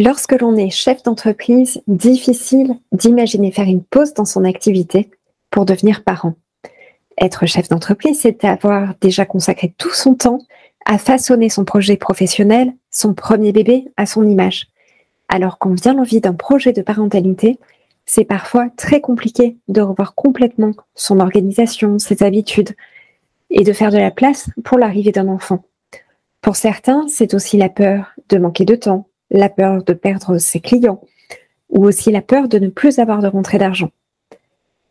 Lorsque l'on est chef d'entreprise, difficile d'imaginer faire une pause dans son activité pour devenir parent. Être chef d'entreprise, c'est avoir déjà consacré tout son temps à façonner son projet professionnel, son premier bébé, à son image. Alors quand vient l'envie d'un projet de parentalité, c'est parfois très compliqué de revoir complètement son organisation, ses habitudes, et de faire de la place pour l'arrivée d'un enfant. Pour certains, c'est aussi la peur de manquer de temps, la peur de perdre ses clients, ou aussi la peur de ne plus avoir de rentrée d'argent.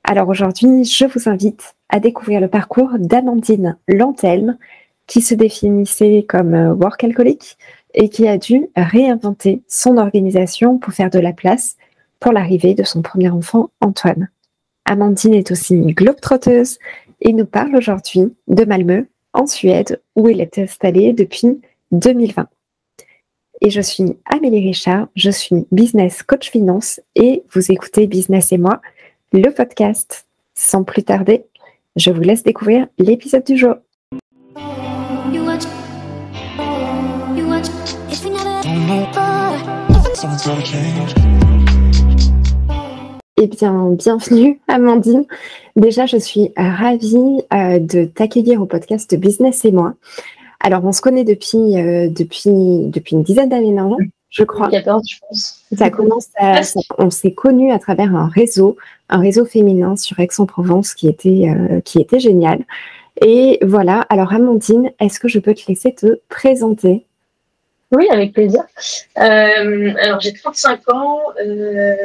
Alors aujourd'hui, je vous invite à découvrir le parcours d'Amandine Lantelme, qui se définissait comme euh, work alcoolique et qui a dû réinventer son organisation pour faire de la place pour l'arrivée de son premier enfant, Antoine. Amandine est aussi globe-trotteuse et nous parle aujourd'hui de Malmö, en Suède, où elle est installée depuis 2020. Et je suis Amélie Richard, je suis business coach finance et vous écoutez Business et moi, le podcast. Sans plus tarder, je vous laisse découvrir l'épisode du jour. Eh bien, bienvenue Amandine. Déjà, je suis ravie euh, de t'accueillir au podcast de Business et moi. Alors, on se connaît depuis, euh, depuis, depuis une dizaine d'années maintenant, je crois. 14, je pense. Ça commence on s'est connus à travers un réseau, un réseau féminin sur Aix-en-Provence qui était, euh, qui était génial. Et voilà. Alors, Amandine, est-ce que je peux te laisser te présenter? Oui, avec plaisir. alors, j'ai 35 ans.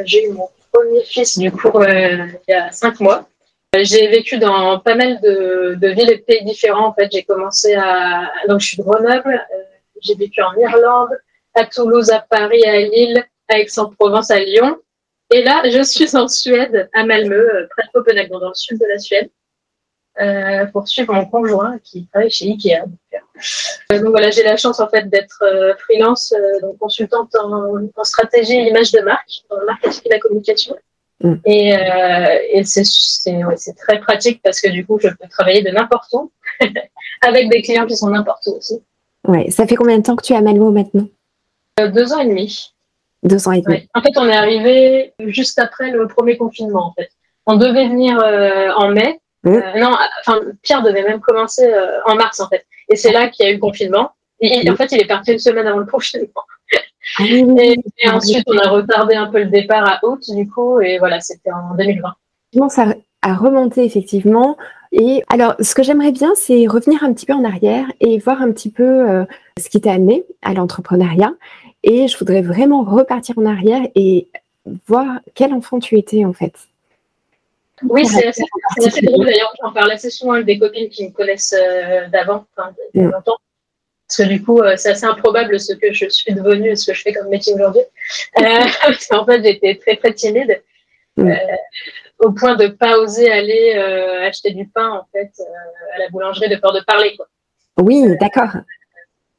j'ai eu mon premier fils, du coup, euh, il y a cinq mois. J'ai vécu dans pas mal de, villes et de pays différents. En fait, j'ai commencé à. Donc, je suis de Grenoble. Euh, j'ai vécu en Irlande, à Toulouse, à Paris, à Lille, à Aix-en-Provence, à Lyon. Et là, je suis en Suède, à Malmö, euh, près de Copenhague, dans le sud de la Suède, pour suivre mon conjoint qui travaille chez Ikea. Donc, voilà, j'ai la chance en fait d'être freelance, consultante en, en, stratégie et image de marque, le marketing et la communication. Mm. Et, euh, et c'est très pratique parce que du coup, je peux travailler de n'importe où avec des clients qui sont n'importe où aussi. Ouais, ça fait combien de temps que tu es à Malmo maintenant? Euh, Deux ans et demi. Deux ans et demi. En fait, on est arrivé juste après le premier confinement. En fait, on devait venir euh, en mai. Mm. non, enfin, Pierre devait même commencer en mars en fait. Et c'est là qu'il y a eu le confinement. Et, en mm. fait, il est parti une semaine avant le confinement. Ah et, ensuite, on a retardé un peu le départ à août, du coup, et voilà, c'était en 2020. Ça a remonté, effectivement. Et alors, ce que j'aimerais bien, c'est revenir un petit peu en arrière et voir un petit peu euh, ce qui t'a amené à l'entrepreneuriat. Et je voudrais vraiment repartir en arrière et voir quel enfant tu étais, en fait. Oui, c'est assez, drôle d'ailleurs. J'en parle assez souvent avec des copines qui me connaissent euh, d'avant, enfin, mm. longtemps. Parce que du coup, euh, c'est assez improbable ce que je suis devenue et ce que je fais comme métier aujourd'hui. Euh, parce qu'en fait, j'étais très, très timide. Mm. Euh, au point de pas oser aller acheter du pain en fait à la boulangerie de peur de parler quoi. Oui, d'accord.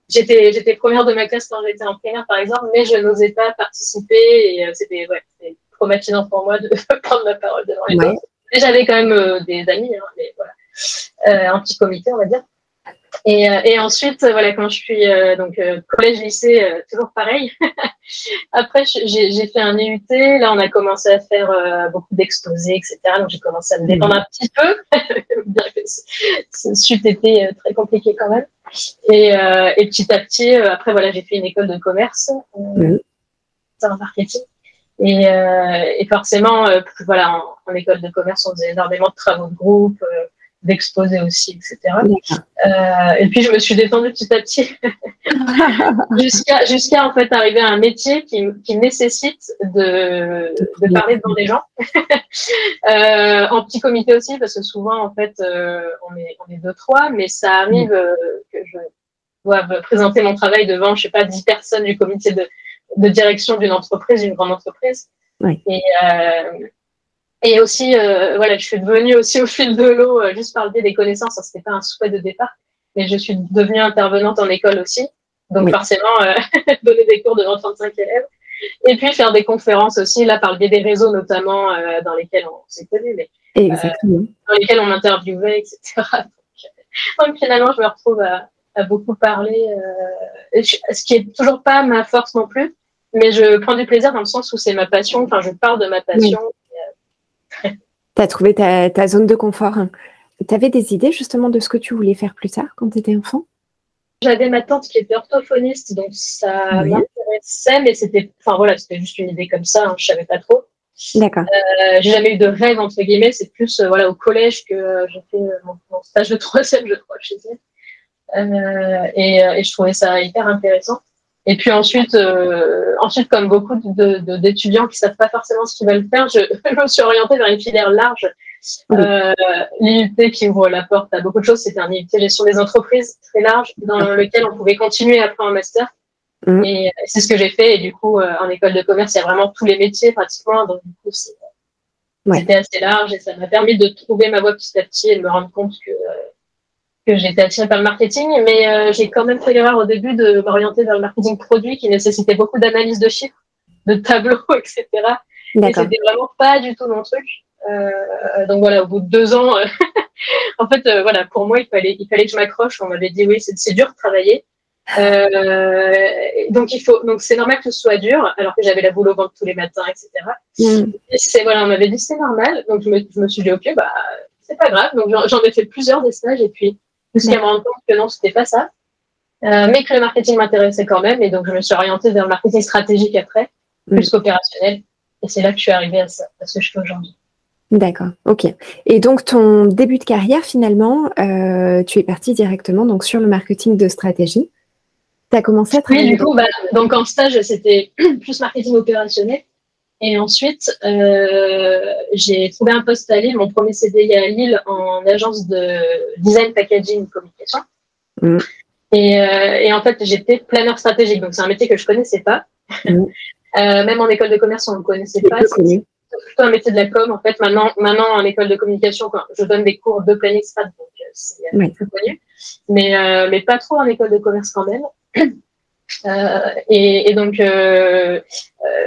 J'étais j'étais première de ma classe quand j'étais en primaire par exemple, mais je n'osais pas participer et c'était ouais, traumatisant pour moi de prendre ma parole devant les autres. J'avais quand même des amis, hein, mais voilà, un petit comité on va dire. Et, euh, et, ensuite, voilà, quand je suis euh, donc euh, collège, lycée, toujours pareil. Après, j'ai fait un IUT. Là, on a commencé à faire beaucoup d'exposés, etc. Donc, j'ai commencé à me détendre un petit peu, bien que ce suite était très compliqué quand même. Et, et petit à petit, après, voilà, j'ai fait une école de commerce, euh, un marketing. Et, et forcément, voilà, en, en, école de commerce, on faisait énormément de travaux de groupe d'exposer aussi, etc. Euh, et puis je me suis détendue petit à petit jusqu'à jusqu'à en fait arriver à un métier qui, qui nécessite de, de parler devant des gens, euh, en petit comité aussi parce que souvent en fait euh, on est on est deux trois, mais ça arrive euh, que je doive présenter mon travail devant je sais pas dix personnes du comité de, de direction d'une entreprise, d'une grande entreprise. Oui. Et, euh, et aussi, euh, voilà, je suis devenue aussi au fil de l'eau, euh, juste par le biais des connaissances, Ce n'était pas un souhait de départ, mais je suis devenue intervenante en école aussi. Donc forcément, euh, donner des cours devant 35 élèves. Et puis faire des conférences aussi, là, par le biais des réseaux notamment, dans lesquels on s'est connus, mais dans lesquels on interviewait, etc. Donc, finalement, je me retrouve à, à beaucoup parler, ce qui est toujours pas ma force non plus, mais je prends du plaisir dans le sens où c'est ma passion. Enfin, je pars de ma passion. Tu as trouvé ta, ta, zone de confort. Tu avais des idées justement de ce que tu voulais faire plus tard quand tu étais enfant? J'avais ma tante qui était orthophoniste, donc ça m'intéressait, mais c'était, enfin voilà, c'était juste une idée comme ça. Hein, je savais pas trop. D'accord. Euh, j'ai jamais eu de rêve entre guillemets. C'est plus euh, voilà au collège que euh, j'ai fait mon, stage de troisième, je crois, chez elle. Et, et, je trouvais ça hyper intéressant. Et puis ensuite, ensuite comme beaucoup d'étudiants de, qui savent pas forcément ce qu'ils veulent faire, je, je, me suis orientée vers une filière large. Euh, L'IUT qui ouvre la porte à beaucoup de choses, c'était un IUT gestion des entreprises très large dans lequel on pouvait continuer après un master. Mm. Et c'est ce que j'ai fait. Et du coup, euh, en école de commerce, il y a vraiment tous les métiers pratiquement. Donc, du coup, c'était assez large et ça m'a permis de trouver ma voie petit à petit et de me rendre compte que, que j'étais attirée par le marketing. Mais euh, j'ai quand même fait l'erreur au début de m'orienter vers le marketing produit qui nécessitait beaucoup d'analyse de chiffres, de tableaux, etc. Et c'était vraiment pas du tout mon truc. Euh, donc voilà, au bout de deux ans, en fait, voilà, pour moi, il fallait, il fallait que je m'accroche. On m'avait dit oui, c'est dur de travailler. Euh, donc il faut, donc c'est normal que ce soit dur, alors que j'avais la boule au ventre tous les matins, etc. Mm. Et c'est voilà, on m'avait dit c'est normal, donc je me, je me, suis dit ok, bah c'est pas grave. Donc j'en ai fait plusieurs des stages et puis jusqu'à me rendre compte que non, c'était pas ça, euh, mais que le marketing m'intéressait quand même, et donc je me suis orientée vers le marketing stratégique après, mm. plus qu'opérationnel, et c'est là que je suis arrivée à ça, à ce que je fais aujourd'hui. D'accord, ok. Et donc ton début de carrière finalement, euh, tu es parti directement donc sur le marketing de stratégie. Tu as commencé à travailler Oui, du coup, bah, donc en stage, c'était plus marketing opérationnel. Et ensuite, euh, j'ai trouvé un poste à Lille, mon premier CDI à Lille en agence de design, packaging, communication. Mm. Et, euh, et, en fait, j'étais planeur stratégique, donc c'est un métier que je connaissais pas. Mm. Euh, même en école de commerce, on ne le connaissait pas. C'est plutôt un métier de la com. En fait, maintenant, maintenant en école de communication, quand je donne des cours de planning strat, donc c'est plus connu. Mais, mais pas trop en école de commerce quand même. Euh, et, et, donc, euh, euh,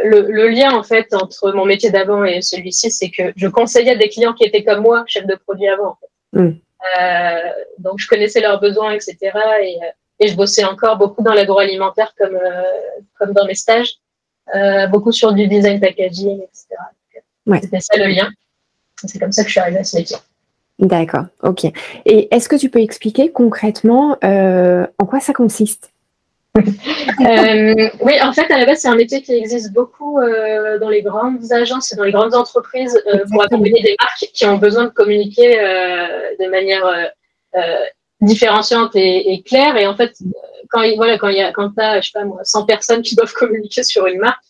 le, le, lien en fait entre mon métier d'avant et celui-ci, c'est que je conseillais des clients qui étaient comme moi, chef de produit avant. En fait. Mm. Euh, donc, je connaissais leurs besoins, etc. Et, et je bossais encore beaucoup dans l'agroalimentaire comme, euh, comme dans mes stages, beaucoup sur du design packaging, etc. Ouais. C'était ça le lien. C'est comme ça que je suis arrivée à ce métier. D'accord, ok. Et est-ce que tu peux expliquer concrètement en quoi ça consiste? Euh, oui, en fait, à la base, c'est un métier qui existe beaucoup euh, dans les grandes agences et dans les grandes entreprises euh, pour accompagner des marques qui ont besoin de communiquer de manière différenciante et, et, claire. Et en fait, quand il voilà, quand il y a, quand t'as, je sais pas moi, 100 personnes qui doivent communiquer sur une marque,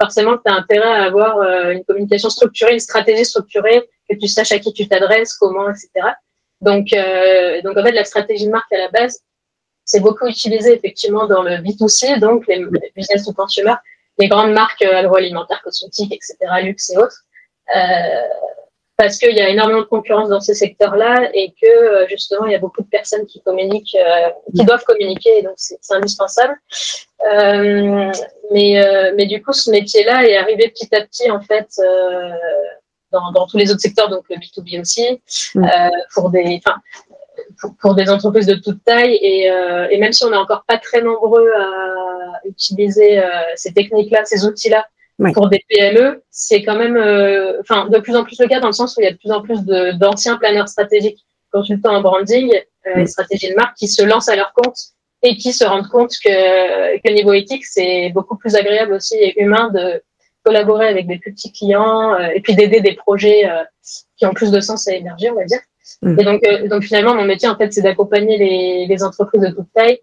forcément, tu as intérêt à avoir une communication structurée, une stratégie structurée, que tu saches à qui tu t'adresses, comment, etc. Donc, donc en fait, la stratégie de marque à la base, c'est beaucoup utilisé effectivement dans le B2C, donc les, business to consumer, les grandes marques euh, agroalimentaires, cosmétiques, etc., luxe et autres, euh, parce qu'il y a énormément de concurrence dans ces secteurs-là et que euh, justement il y a beaucoup de personnes qui communiquent, euh, qui doivent communiquer, donc c'est indispensable. Euh, mais mais du coup ce métier-là est arrivé petit à petit en fait dans, dans tous les autres secteurs, donc le B2B aussi, mm. pour des, enfin pour, des entreprises de toute taille et, euh, et, même si on n'est encore pas très nombreux à utiliser euh, ces techniques-là, ces outils-là pour des PME, c'est quand même, euh, enfin, de plus en plus le cas dans le sens où il y a de plus en plus d'anciens planeurs stratégiques, consultants en branding et stratégie de marque qui se lancent à leur compte et qui se rendent compte que, que niveau éthique, c'est beaucoup plus agréable aussi et humain de collaborer avec des petits clients et puis d'aider des projets qui ont plus de sens à émerger, on va dire. Mm. Et donc, euh, donc finalement, mon métier, en fait, c'est d'accompagner les, les, entreprises de toute taille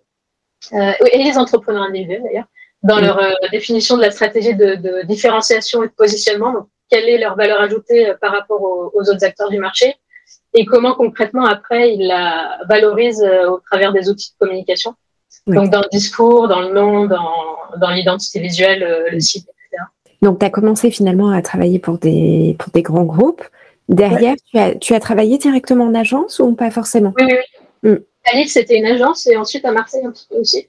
euh, et les entrepreneurs individuels d'ailleurs dans mm. leur euh, définition de la stratégie de, de, différenciation et de positionnement. Donc, quelle est leur valeur ajoutée par rapport aux, aux, autres acteurs du marché et comment concrètement après ils la valorisent au travers des outils de communication. Donc dans le discours, dans le nom, dans, dans l'identité visuelle, le site, etc. Donc tu as commencé finalement à travailler pour des, pour des grands groupes. Derrière, tu, as, tu, as, travaillé directement en agence ou pas forcément Oui, oui. Mm. À Lille, c'était une agence et ensuite à Marseille un petit peu aussi.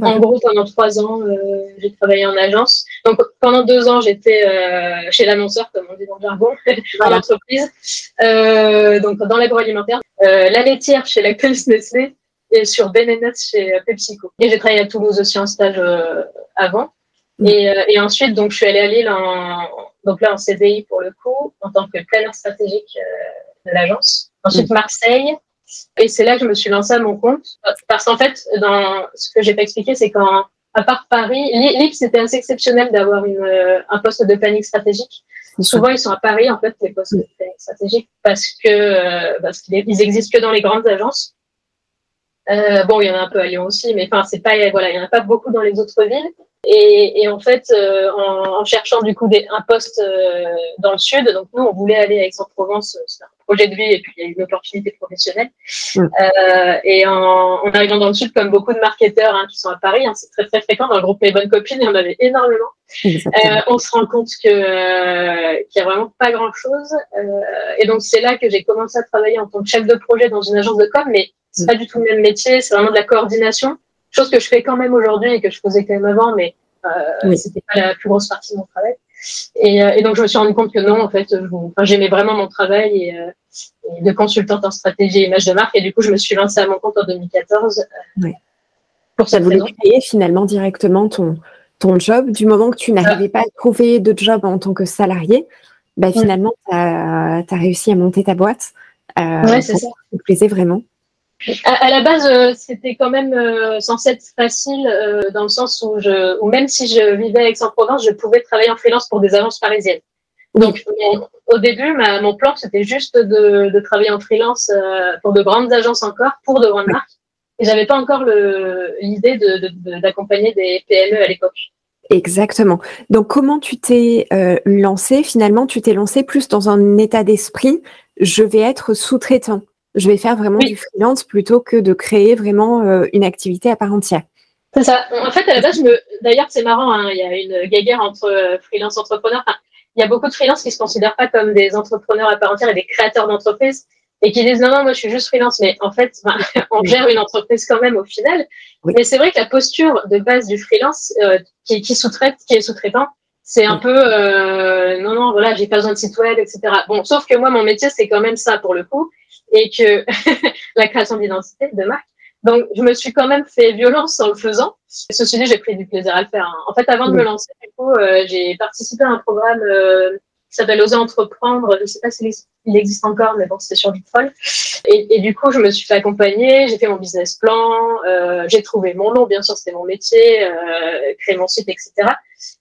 En gros, pendant trois ans, euh, j'ai travaillé en agence. Donc, pendant deux ans, j'étais euh, chez l'annonceur, comme on dit dans le jargon, dans l'entreprise, euh, donc dans l'agroalimentaire. Euh, la laitière chez la Nestlé et sur Benenet chez PepsiCo. Et j'ai travaillé à Toulouse aussi en stage avant. Mm. Et, ensuite, donc, je suis allée à Lille en, donc là, en CDI pour le coup, en tant que planeur stratégique de l'agence. Ensuite, mm. Marseille. Et c'est là que je me suis lancée à mon compte. Parce qu'en fait, dans ce que j'ai pas expliqué, c'est qu'à part Paris, Lille, c'était assez exceptionnel d'avoir un poste de planning stratégique. Souvent, ils sont à Paris, en fait, les postes stratégiques, parce que euh, parce qu'ils existent que dans les grandes agences. Euh, bon, il y en a un peu à Lyon aussi, mais enfin, c'est pas voilà, il y en a pas beaucoup dans les autres villes. Et, et en fait, euh, en, en, cherchant du coup des, un poste euh, dans le sud, donc nous, on voulait aller à Aix-en-Provence, un projet de vie, et puis il y a une opportunité professionnelle. Mm. Euh, et en, en, arrivant dans le sud, comme beaucoup de marketeurs hein, qui sont à Paris, hein, c'est très très fréquent dans le groupe Les Bonnes Copines, il y en avait énormément. on se rend compte que qu'il y a vraiment pas grand chose. et donc c'est là que j'ai commencé à travailler en tant que chef de projet dans une agence de com, mais c'est pas du tout le même métier, c'est vraiment de la coordination chose que je fais quand même aujourd'hui et que je faisais quand même avant, mais euh, c'était pas la plus grosse partie de mon travail. Et, euh, et, donc je me suis rendu compte que non, en fait, j'aimais vraiment mon travail et, euh, de consultante en stratégie et image de marque. Et du coup, je me suis lancée à mon compte en 2014. Euh, pour cette raison. créer finalement directement ton, ton job. Du moment que tu n'arrivais pas à trouver de job en tant que salarié, bah, finalement, tu as, réussi à monter ta boîte. Euh, ouais, c'est ça. Ça te plaisait vraiment. À, la base, euh, c'était quand même euh, censé être facile euh, dans le sens où, je, même si je vivais à Aix-en-Provence, je pouvais travailler en freelance pour des agences parisiennes. Donc, au début, mon plan, c'était juste de, travailler en freelance pour de grandes agences encore, pour de grandes marques. Et j'avais pas encore l'idée d'accompagner de, de, des PME à l'époque. Exactement. Donc, comment tu t'es lancé Finalement, tu t'es lancé plus dans un état d'esprit, je vais être sous-traitant je vais faire vraiment du freelance plutôt que de créer vraiment euh, une activité à part entière. C'est ça. En fait, à la base, je me... d'ailleurs, c'est marrant, hein, il y a une guéguerre entre euh, freelance entrepreneurs. Enfin, il y a beaucoup de freelances qui se considèrent pas comme des entrepreneurs à part entière et des créateurs d'entreprises et qui disent non, non, moi, je suis juste freelance. Mais en fait, on gère une entreprise quand même au final. Mais c'est vrai que la posture de base du freelance euh, qui, qui sous-traite, qui est sous-traitant, c'est un peu euh, non, non, voilà, j'ai pas besoin de site web, etc. Bon, sauf que moi, mon métier, c'est quand même ça pour le coup et que la création d'identité, de marque. Donc, je me suis quand même fait violence en le faisant. Ceci dit, j'ai pris du plaisir à le faire. Hein. En fait, avant de me lancer, du coup, euh, j'ai participé à un programme euh, qui s'appelle Oser entreprendre. Je ne sais pas s'il existe encore, mais bon, c'était sur Bitfall. Et, et, du coup, je me suis fait accompagner, j'ai fait mon business plan, euh, j'ai trouvé mon nom, bien sûr, c'était mon métier, créé mon site, etc.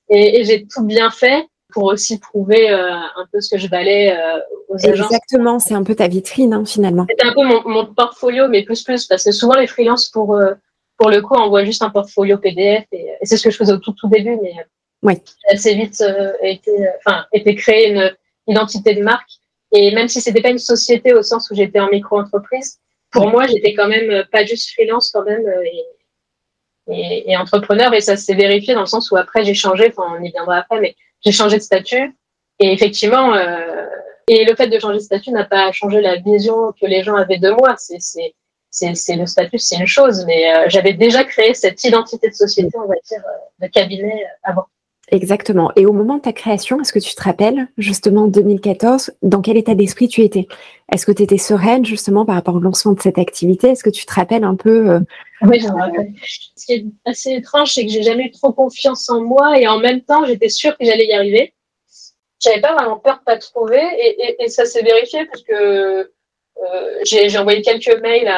Et, et j'ai tout bien fait pour aussi prouver euh, un peu ce que je valais euh, aux agents. Exactement, c'est un peu ta vitrine hein, finalement. C'est un peu mon, mon, portfolio, mais plus plus, parce que souvent les freelances, pour, euh, pour le coup, envoient juste un portfolio PDF, et, c'est ce que je faisais au tout, tout début, mais oui. assez vite été, enfin, été créé une identité de marque. Et même si c'était pas une société au sens où j'étais en micro-entreprise, pour moi, j'étais quand même pas juste freelance quand même et, et, et entrepreneur, et ça s'est vérifié dans le sens où après j'ai changé, enfin on y viendra après, mais j'ai changé de statut. Et effectivement, euh, et le fait de changer de statut n'a pas changé la vision que les gens avaient de moi. C'est, c'est, c'est, c'est le statut, c'est une chose, mais euh, j'avais déjà créé cette identité de société, on va dire, euh, de cabinet euh, avant. Exactement. Et au moment de ta création, est-ce que tu te rappelles, justement, en 2014, dans quel état d'esprit tu étais? Est-ce que tu étais sereine, justement, par rapport au lancement de cette activité? Est-ce que tu te rappelles un peu euh... Oui, je me rappelle. Ce qui est assez étrange, c'est que j'ai jamais eu trop confiance en moi et en même temps, j'étais sûre que j'allais y arriver. J'avais pas vraiment peur de pas trouver et, ça s'est vérifié parce que euh, j'ai envoyé quelques mails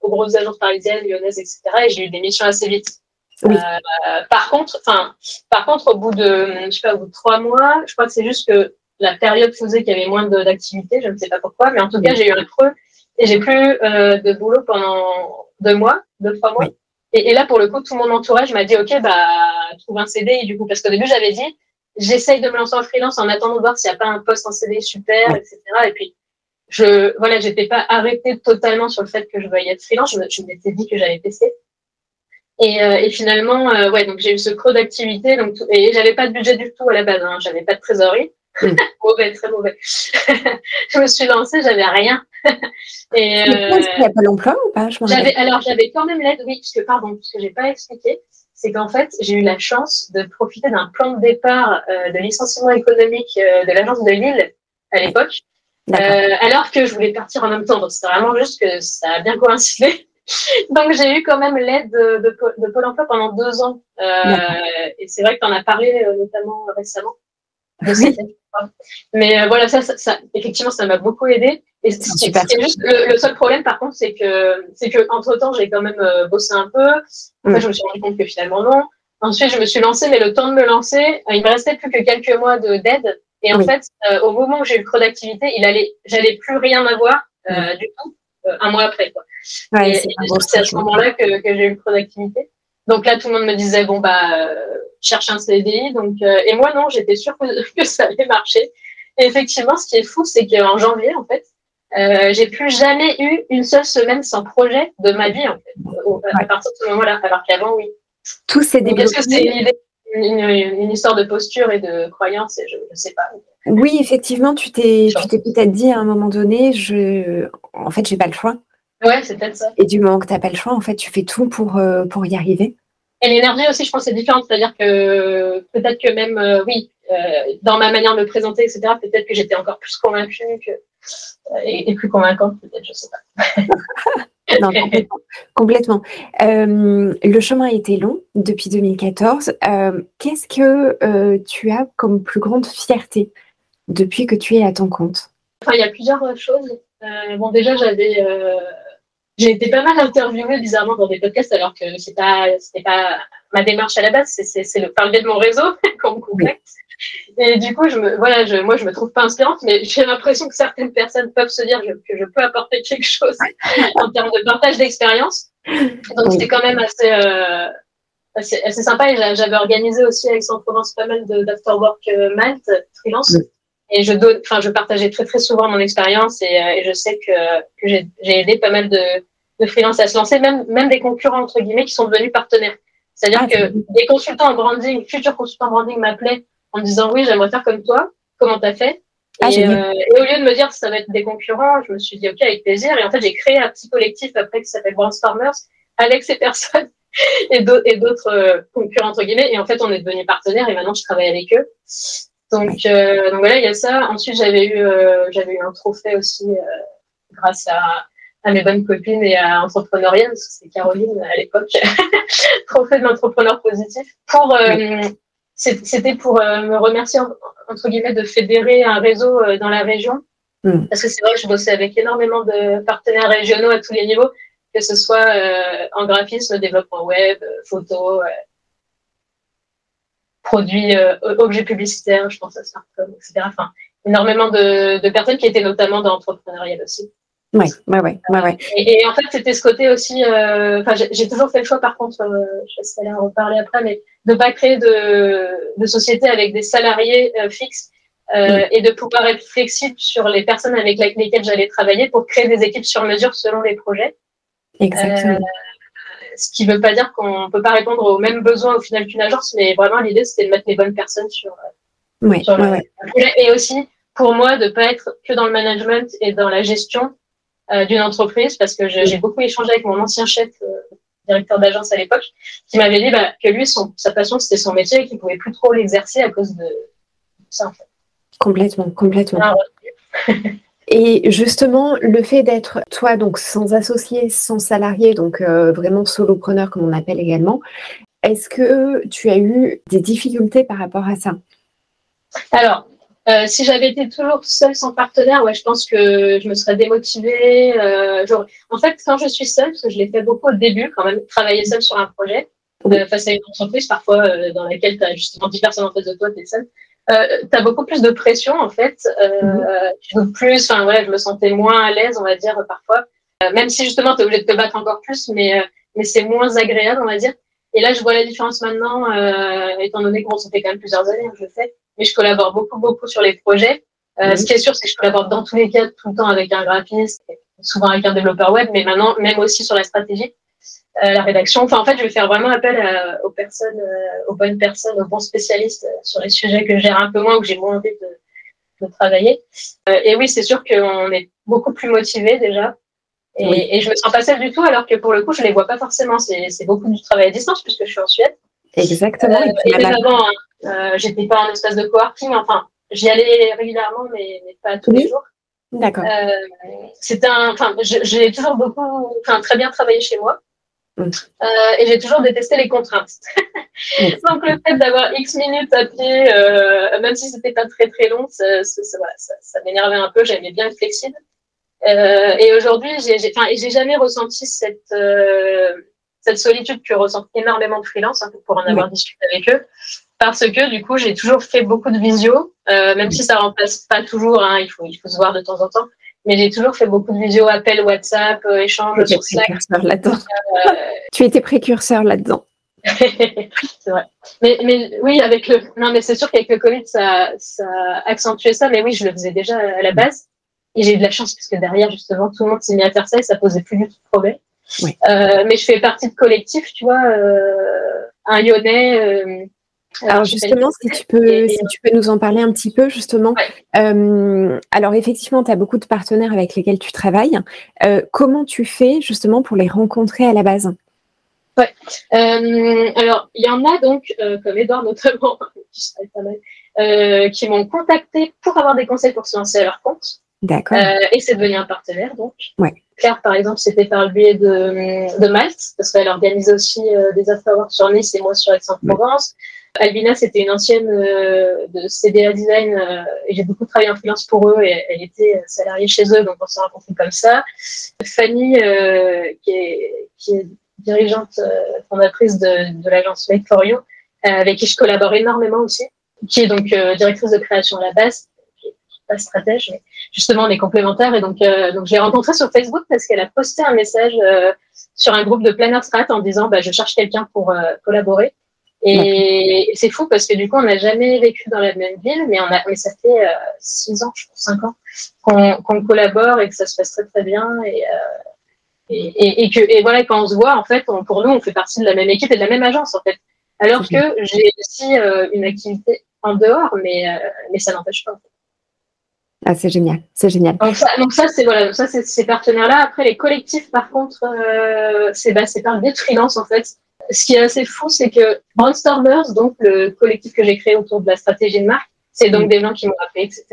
aux grosses agences parisiennes, lyonnaises, etc. et j'ai eu des missions assez vite. Euh, par contre, enfin, par contre, au bout de, je sais pas, au bout de trois mois, je crois que c'est juste que la période faisait qu'il y avait moins d'activité, je ne sais pas pourquoi, mais en tout cas, j'ai eu un creux et j'ai plus euh, de boulot pendant deux mois, deux trois mois. Et, et, là, pour le coup, tout mon entourage m'a dit, ok, bah, trouve un CDI du coup, parce qu'au début, j'avais dit, j'essaye de me lancer en freelance en attendant de voir s'il n'y a pas un poste en CDI super, etc. Et puis, je, voilà, j'étais pas arrêtée totalement sur le fait que je voyais être freelance. Je, je m'étais dit que j'allais tester. Et, euh, et finalement, euh, ouais, donc j'ai eu ce creux d'activité, donc et j'avais pas de budget du tout à la base, hein, j'avais pas de trésorerie, mm. mauvais, très mauvais. je me suis lancée, j'avais rien. et euh, il y a pas l'emploi ou pas? J'avais, alors j'avais quand même l'aide, oui, parce que pardon, parce que j'ai pas expliqué, c'est qu'en fait j'ai eu la chance de profiter d'un plan de départ euh, de licenciement économique de l'agence de Lille à l'époque, alors que je voulais partir en même temps, donc c'était vraiment juste que ça a bien coïncidé. Donc j'ai eu quand même l'aide de, de, Pôle emploi pendant deux ans. Euh, et c'est vrai que tu en as parlé euh, notamment récemment. Mais euh, voilà, ça, ça, effectivement, ça m'a beaucoup aidé. Et c'est juste le, seul problème, par contre, c'est que c'est que entre temps, j'ai quand même euh, bossé un peu. Après, mm. je me suis rendu compte que finalement non. Ensuite, je me suis lancée, mais le temps de me lancer, il me restait plus que quelques mois de d'aide. Et en fait, au moment où j'ai eu le creux d'activité, il allait, j'allais plus rien avoir mm. du tout un mois après. Quoi c'est à ce moment-là que, que j'ai eu le d'activité. Donc là, tout le monde me disait bon bah euh, cherche un CDI. Donc euh, et moi non, j'étais sûre que, ça allait marcher. Et effectivement, ce qui est fou, c'est qu'en janvier, en fait, euh, j'ai plus jamais eu une seule semaine sans projet de ma vie en fait. À partir de ce moment-là, alors qu'avant, oui. Tout s'est débloqué. Est-ce que c'est une, une, histoire de posture et de croyance et je ne sais pas. Oui, effectivement, tu t'es peut-être dit à un moment donné, je, en fait, j'ai pas le choix. Ouais, c'est peut-être ça. Et du moment que tu n'as pas le choix, en fait, tu fais tout pour, euh, pour y arriver. Et l'énergie aussi, je pense, c'est différent. C'est-à-dire que peut-être que même, euh, oui, euh, dans ma manière de me présenter, etc., peut-être que j'étais encore plus convaincue que, et, plus convaincante, peut-être, je ne sais pas. non, complètement. le chemin a été long depuis 2014. Qu'est-ce que tu as comme plus grande fierté depuis que tu es à ton compte? Enfin, Il y a plusieurs choses. bon, déjà, j'avais j'ai été pas mal interviewée bizarrement dans des podcasts alors que c'est pas c'était pas ma démarche à la base c'est c'est le par de mon réseau qu'on me contacte. Et du coup je me voilà je moi je me trouve pas inspirante mais j'ai l'impression que certaines personnes peuvent se dire que je peux apporter quelque chose en termes de partage d'expérience. Donc c'était quand même assez, euh, assez, sympa et j'avais organisé aussi avec Aix-en-Provence pas mal d'afterwork euh, Malte freelance et je donne, enfin, je partageais très très souvent mon expérience et, euh, et, je sais que, que j'ai aidé pas mal de, de freelance à se lancer, même même des concurrents entre guillemets qui sont devenus partenaires. C'est-à-dire ah, que des consultants en branding, futurs consultants en branding m'appelaient en me disant oui, j'aimerais faire comme toi. Comment t'as fait? Ah, et, euh, et, au lieu de me dire ça va être des concurrents, je me suis dit ok avec plaisir. Et en fait, j'ai créé un petit collectif après qui s'appelle Brandstormers avec ces personnes et d'autres euh, concurrents entre guillemets. Et en fait, on est devenus partenaires et maintenant je travaille avec eux. Donc, euh, donc voilà, il y a ça. Ensuite, j'avais eu, euh, j'avais eu un trophée aussi euh, grâce à, à, mes bonnes copines et à Entrepreneurienne, parce que c'est Caroline à l'époque, trophée de l'entrepreneur positif. Pour, c'était pour me remercier entre guillemets de fédérer un réseau dans la région. Hmm. Parce que c'est vrai que je bossais avec énormément de partenaires régionaux à tous les niveaux, que ce soit en graphisme, développement web, photo, produits, euh, objets publicitaires, je pense à smartphone, etc. Enfin, énormément de, de personnes qui étaient notamment dans l'entrepreneuriat aussi. Oui, ouais, ouais, ouais, Et, en fait, c'était ce côté aussi. Euh, enfin, j'ai toujours fait le choix, par contre, euh, je vais aller en reparler après, mais de pas créer de, de société avec des salariés fixes et de pouvoir être flexible sur les personnes avec lesquelles j'allais travailler pour créer des équipes sur mesure selon les projets. Exactement ce qui ne veut pas dire qu'on ne peut pas répondre aux mêmes besoins au final qu'une agence, mais vraiment l'idée c'était de mettre les bonnes personnes sur, euh, le projet. Et aussi, pour moi, de ne pas être que dans le management et dans la gestion euh, d'une entreprise, parce que j'ai beaucoup échangé avec mon ancien chef, euh, directeur d'agence à l'époque, qui m'avait dit bah, que lui, son, sa passion, c'était son métier et qu'il ne pouvait plus trop l'exercer à cause de ça, en fait. Complètement, complètement. Ah, Et justement, le fait d'être toi, donc sans associé, sans salarié, donc euh, vraiment solopreneur comme on appelle également, est-ce que tu as eu des difficultés par rapport à ça? Alors, euh, si j'avais été toujours seule sans partenaire, ouais, je pense que je me serais démotivée. Euh, en fait, quand je suis seule, parce que je l'ai fait beaucoup au début, quand même, travailler seule sur un projet, face à une entreprise parfois dans laquelle tu as justement 10 personnes en face de toi, tu es seule euh, tu as beaucoup plus de pression en fait. Euh, mhm. plus, enfin voilà, je me sentais moins à l'aise, on va dire parfois. Euh, même si justement tu es obligé de te battre encore plus, mais euh, mais c'est moins agréable, on va dire. Et là, je vois la différence maintenant, euh, étant donné qu'on s'en fait quand même plusieurs années, je sais. Mais je collabore beaucoup, beaucoup sur les projets. Mhm. Ce qui est sûr, c'est que je collabore dans tous les cas tout le temps avec un graphiste, souvent avec un développeur web, mais maintenant même aussi sur la stratégie. Euh, la rédaction. Enfin, en fait, je vais faire vraiment appel aux personnes, euh, aux bonnes personnes, aux bons spécialistes euh, sur les sujets que je gère un peu moins ou que j'ai moins envie de, de travailler. et oui, c'est sûr qu'on est beaucoup plus motivé déjà. Et, et, je me sens pas seule du tout, alors que pour le coup, je les vois pas forcément. C'est beaucoup du travail à distance puisque je suis en Suède. Exactement. et même avant, hein, j'étais pas en espace de coworking. Enfin, j'y allais régulièrement, mais, mais pas tous les jours. D'accord. c'est un, enfin, j'ai toujours beaucoup, enfin, très bien travaillé chez moi. Mm. et j'ai toujours détesté les contraintes. Donc le fait d'avoir X minutes à pied, même si c'était pas très très long, ça, ça m'énervait un peu. J'aimais bien être flexible. Euh, et aujourd'hui, j'ai, j'ai jamais ressenti cette, euh, cette solitude que ressentent énormément de freelance, hein, pour en avoir discuté avec eux, parce que du coup, j'ai toujours fait beaucoup de visio, euh, même si ça remplace pas toujours, hein, il, faut, il faut se voir de temps en temps, mais j'ai toujours fait beaucoup de visio, appels, WhatsApp, échanges sur Slack. Là-dedans. tu étais précurseur là-dedans. c'est vrai. Mais, mais oui, avec le, non, mais c'est sûr qu'avec le Covid, ça, ça a accentué ça, mais oui, je le faisais déjà à la base. Et j'ai eu de la chance parce que derrière, justement, tout le monde s'est mis à faire ça et ça posait plus du tout de problème. Euh, mais je fais partie de collectif, tu vois, euh, un Lyonnais. Euh, alors justement, si tu, peux, si tu peux nous en parler un petit peu, justement. alors effectivement, tu as beaucoup de partenaires avec lesquels tu travailles. comment tu fais justement pour les rencontrer à la base? Ouais. alors, il y en a donc, comme Edouard notamment, qui m'ont contacté pour avoir des conseils pour se lancer à leur compte. D'accord. Euh, et c'est devenu un partenaire, donc. Claire, par exemple, c'était par le biais de, de Malte, parce qu'elle organisait aussi euh, des afterworks sur Nice et moi sur Aix-en-Provence. Albina, c'était une ancienne euh, de CDA Design, et j'ai beaucoup travaillé en freelance pour eux, et elle était salariée chez eux, donc on s'est rencontrés comme ça. Fanny, qui est, qui, est, dirigeante fondatrice de, de l'agence Make for You, avec qui je collabore énormément aussi, qui est donc directrice de création à la base, pas stratège, mais justement on est complémentaires. Et donc, euh, donc je l'ai rencontrée sur Facebook parce qu'elle a posté un message euh, sur un groupe de Planner Strat en disant bah, je cherche quelqu'un pour euh, collaborer. Et c'est fou parce que du coup on n'a jamais vécu dans la même ville, mais on a, mais ça fait six ans, je pense, cinq ans qu'on collabore et que ça se passe très très bien. Et, et, et, que et voilà quand on se voit en fait, pour nous on fait partie de la même équipe et de la même agence en fait. Alors que j'ai aussi une activité en dehors, mais mais ça n'empêche pas. En fait. Ah, c'est génial, c'est génial. Donc ça, c'est voilà, ça c'est ces partenaires-là. Après les collectifs, par contre, euh, c'est bah, par le biais de freelance en fait. Ce qui est assez fou, c'est que Brainstormers, donc le collectif que j'ai créé autour de la stratégie de marque, c'est donc mm. des gens qui m'ont appelé, etc.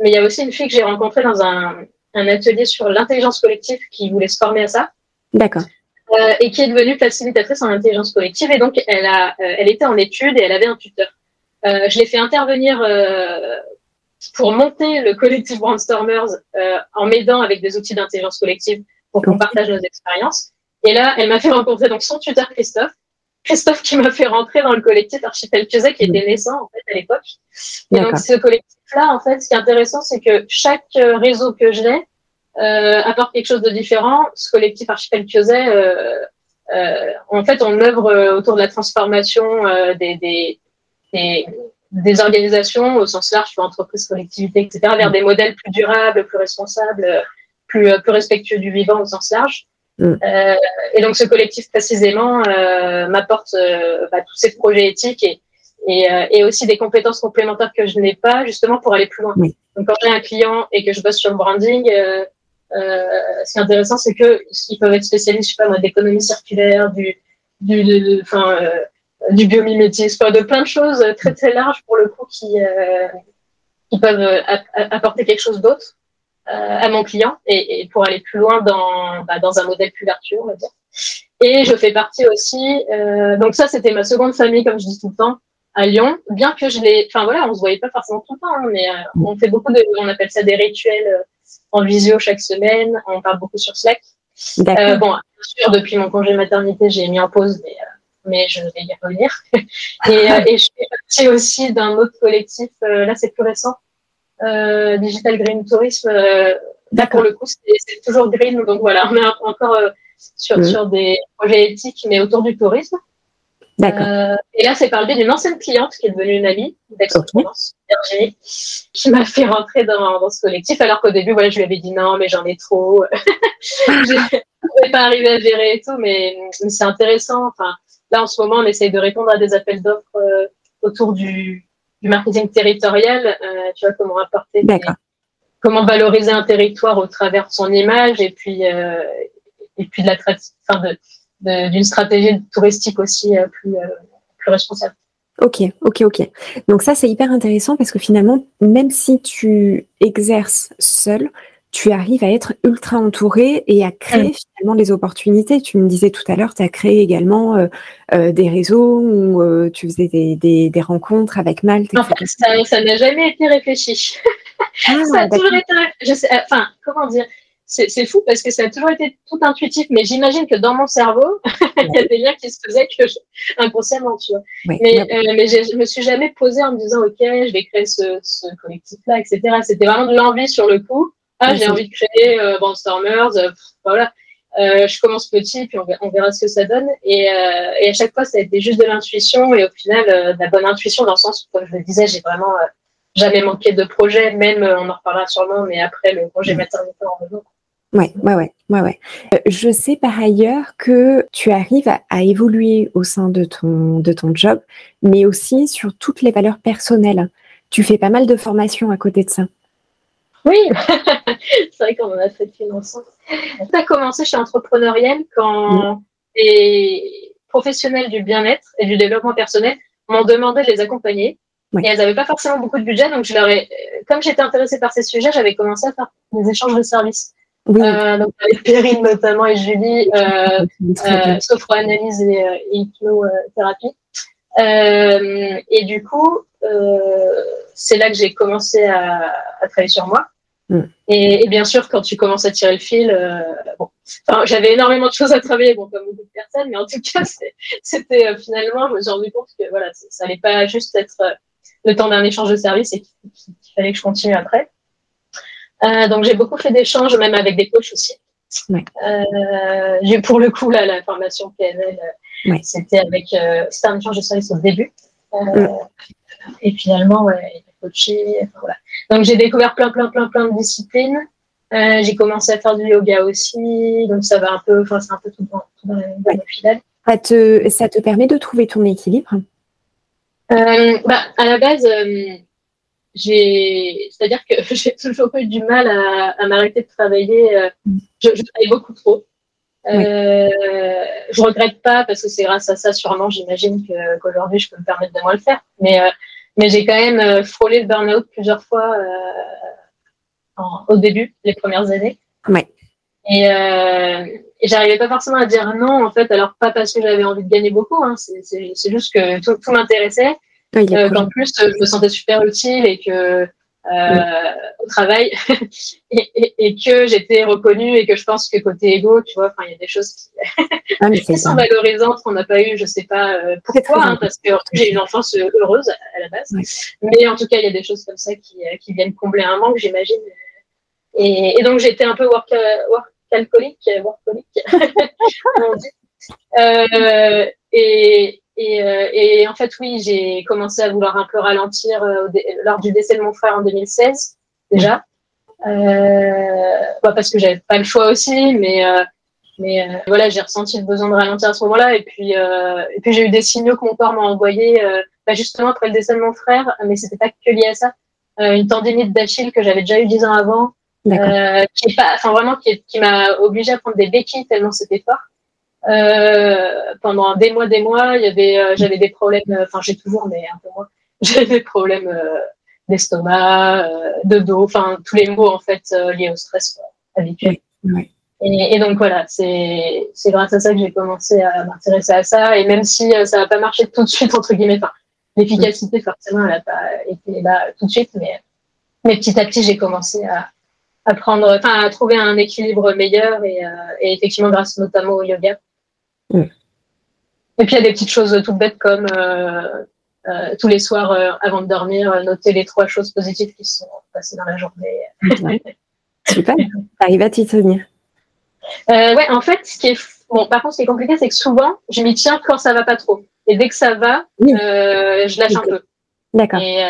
Mais il y a aussi une fille que j'ai rencontrée dans un, un atelier sur l'intelligence collective qui voulait se former à ça. D'accord. Euh, et qui est devenue facilitatrice en intelligence collective. Et donc, elle, a, euh, elle était en études et elle avait un tuteur. Euh, je l'ai fait intervenir pour monter le collectif Brainstormers en m'aidant avec des outils d'intelligence collective pour qu'on partage nos expériences. Et là, elle m'a fait rencontrer donc son tuteur Christophe. Christophe qui m'a fait rentrer dans le collectif Archipel Pieuset qui était naissant en fait à l'époque. Et donc ce collectif-là, en fait, ce qui est intéressant, c'est que chaque euh, réseau que j'ai euh, apporte quelque chose de différent. Ce collectif Archipel Pieuset, euh, euh, en fait, on œuvre autour de la transformation euh, des, des, des, des organisations au sens large, entreprises, collectivités, etc., vers des modèles plus durables, plus responsables, plus, plus respectueux du vivant au sens large. Mm. Euh, et donc ce collectif précisément euh, m'apporte euh, bah, tous ces projets éthiques et, et, euh, et, aussi des compétences complémentaires que je n'ai pas justement pour aller plus loin. Donc quand j'ai un client et que je bosse sur le branding, euh, ce qui est intéressant c'est que ils peuvent être spécialistes, je sais pas moi, d'économie circulaire, du, du, enfin du biomimétisme, de plein de choses très très larges pour le coup qui, euh, qui peuvent apporter quelque chose d'autre à mon client et, et, pour aller plus loin dans, bah, dans un modèle plus vertueux, on va dire. Et je fais partie aussi, euh, donc ça c'était ma seconde famille comme je dis tout le temps à Lyon, bien que je l'ai, enfin voilà, on se voyait pas forcément tout le temps, hein, mais on fait beaucoup de, on appelle ça des rituels en visio chaque semaine, on parle beaucoup sur Slack. Euh, bon, bien sûr, depuis mon congé maternité, j'ai mis en pause, mais mais je vais y revenir. et, euh, et, je fais partie aussi d'un autre collectif, euh, là c'est plus récent, euh, Digital Green Tourisme. là pour le coup, c'est toujours green, donc voilà, on est encore sur, mmh. sur des projets éthiques, mais autour du tourisme. Euh, et là, c'est par le biais d'une ancienne cliente qui est devenue une amie d'Aix-en-Provence, Virginie, qui m'a fait rentrer dans, dans ce collectif, alors qu'au début, voilà, je lui avais dit non, mais j'en ai trop. je ne pouvais pas arriver à gérer et tout, mais, mais c'est intéressant. Enfin, Là, en ce moment, on essaye de répondre à des appels d'offres euh, autour du, marketing territorial. Euh, tu vois, comment apporter, comment valoriser un territoire au travers de son image et puis, euh, et puis de la, enfin de, d'une stratégie touristique aussi plus, plus responsable. Ok, ok, ok. Donc ça, c'est hyper intéressant parce que finalement, même si tu exerces seul, tu arrives à être ultra entouré et à créer mm. finalement les opportunités. Tu me disais tout à l'heure, tu as créé également euh, euh, des réseaux où euh, tu faisais des, rencontres avec Malte. ça n'a jamais été réfléchi. Ah, ça a toujours été. Je sais, enfin, comment dire c'est fou parce que ça a toujours été tout intuitif, mais j'imagine que dans mon cerveau, il y a des liens qui se faisaient que inconsciemment, tu vois. mais, euh, mais je me suis jamais posée en me disant, OK, je vais créer ce, ce collectif-là, etc. C'était vraiment de l'envie sur le coup. Ah, j'ai envie de créer euh, Brandstormers, euh, voilà. Euh, je commence petit, puis on verra, ce que ça donne. Et, euh, et, à chaque fois, ça a été juste de l'intuition et au final, de la bonne intuition dans le sens où, comme je le disais, j'ai vraiment jamais manqué de projet, même, on en reparlera sûrement, mais après le projet maternité en revenant. Ouais, ouais, ouais, ouais, ouais. Euh, je sais par ailleurs que tu arrives à, évoluer au sein de ton, de ton job, mais aussi sur toutes les valeurs personnelles. Tu fais pas mal de formations à côté de ça. Oui, c'est vrai qu'on en a fait une ensemble. Ça a commencé chez Entrepreneuriel quand les professionnels du bien-être et du développement personnel m'ont demandé de les accompagner. Et elles n'avaient pas forcément beaucoup de budget, donc je leur ai, comme j'étais intéressée par ces sujets, j'avais commencé à faire des échanges de services. Oui. Euh, donc avec Perrine notamment et Julie, euh, euh, sophroanalyse et euh, hypnothérapie. Euh, et du coup, c'est là que j'ai commencé à, à, travailler sur moi. Mm. Et, et, bien sûr, quand tu commences à tirer le fil, bon, j'avais énormément de choses à travailler, bon, comme beaucoup de personnes, mais en tout cas, c'était finalement, je me suis rendu compte que voilà, ça n'allait pas juste être le temps d'un échange de service et qu'il fallait que je continue après. Euh, donc j'ai beaucoup fait d'échanges, même avec des coachs aussi. Euh, j'ai pour le coup là, la formation PNL, euh, c'était avec c'était un échange de service au début. Et finalement, ouais, voilà. Donc j'ai découvert plein, plein, plein, plein de disciplines. j'ai commencé à faire du yoga aussi, donc ça va un peu, enfin c'est un peu tout dans, dans la Ça te, ça te permet de trouver ton équilibre? Bah, À la base, j'ai, c'est-à-dire que j'ai toujours eu du mal à, à m'arrêter de travailler. Euh, je, je, travaille beaucoup trop. Euh, Je regrette pas parce que c'est grâce à ça, sûrement, j'imagine que, qu'aujourd'hui, je peux me permettre de moins le faire. Mais, euh, mais j'ai quand même euh, frôlé le burn-out plusieurs fois en, au début, les premières années. Ouais. Et, euh, et j'arrivais pas forcément à dire non, en fait, alors pas parce que j'avais envie de gagner beaucoup, hein, c'est, juste que tout, tout m'intéressait euh, qu'en plus je me sentais super utile et que euh, au travail. Et, et, et, que j'étais reconnue et que je pense que côté ego, tu vois, enfin il y a des choses qui, ah, qui sont valorisantes qu'on n'a pas eu, je sais pas euh, pourquoi, hein, parce que j'ai une enfance heureuse à la base, mais en tout cas il y a des choses comme ça qui, euh, qui viennent combler un manque, j'imagine. Et, et, donc j'étais un peu work, work alcoolique, workaholic, on dit. Euh, et, et, euh, et, en fait, oui, j'ai commencé à vouloir un peu ralentir euh, lors du décès de mon frère en 2016, déjà. Euh, bah, parce que j'avais pas le choix aussi, mais, euh, mais euh, voilà, j'ai ressenti le besoin de ralentir à ce moment-là. Et puis, et puis j'ai eu des signaux que mon corps m'a envoyés, bah, justement après le décès de mon frère, mais c'était pas que lié à ça. une tendinite d'Achille que j'avais déjà eu dix ans avant, qui est pas, enfin vraiment, qui, qui m'a obligé à prendre des béquilles tellement c'était fort. Euh, pendant des mois, des mois, il y avait, euh, j'avais des problèmes, euh, enfin j'ai toujours, mais un peu moins, j'avais des problèmes d'estomac, de dos, enfin tous les maux en fait liés au stress habituel. Et, et, donc voilà, c'est c'est grâce à ça que j'ai commencé à m'intéresser à ça. Et même si ça n'a pas marché tout de suite entre guillemets, enfin l'efficacité forcément elle n'a pas été là tout de suite, mais mais petit à petit j'ai commencé à à prendre, enfin à trouver un équilibre meilleur et, et effectivement grâce notamment au yoga Et puis il y a des petites choses toutes bêtes comme euh, euh, tous les soirs euh, avant de dormir, noter les trois choses positives qui sont passées dans la journée. Super, arrive à t'y tenir. ouais, en fait, ce qui est bon, par contre, ce qui est compliqué, c'est que souvent, je m'y tiens quand ça va pas trop. Et dès que ça va, je lâche un peu. D'accord. Et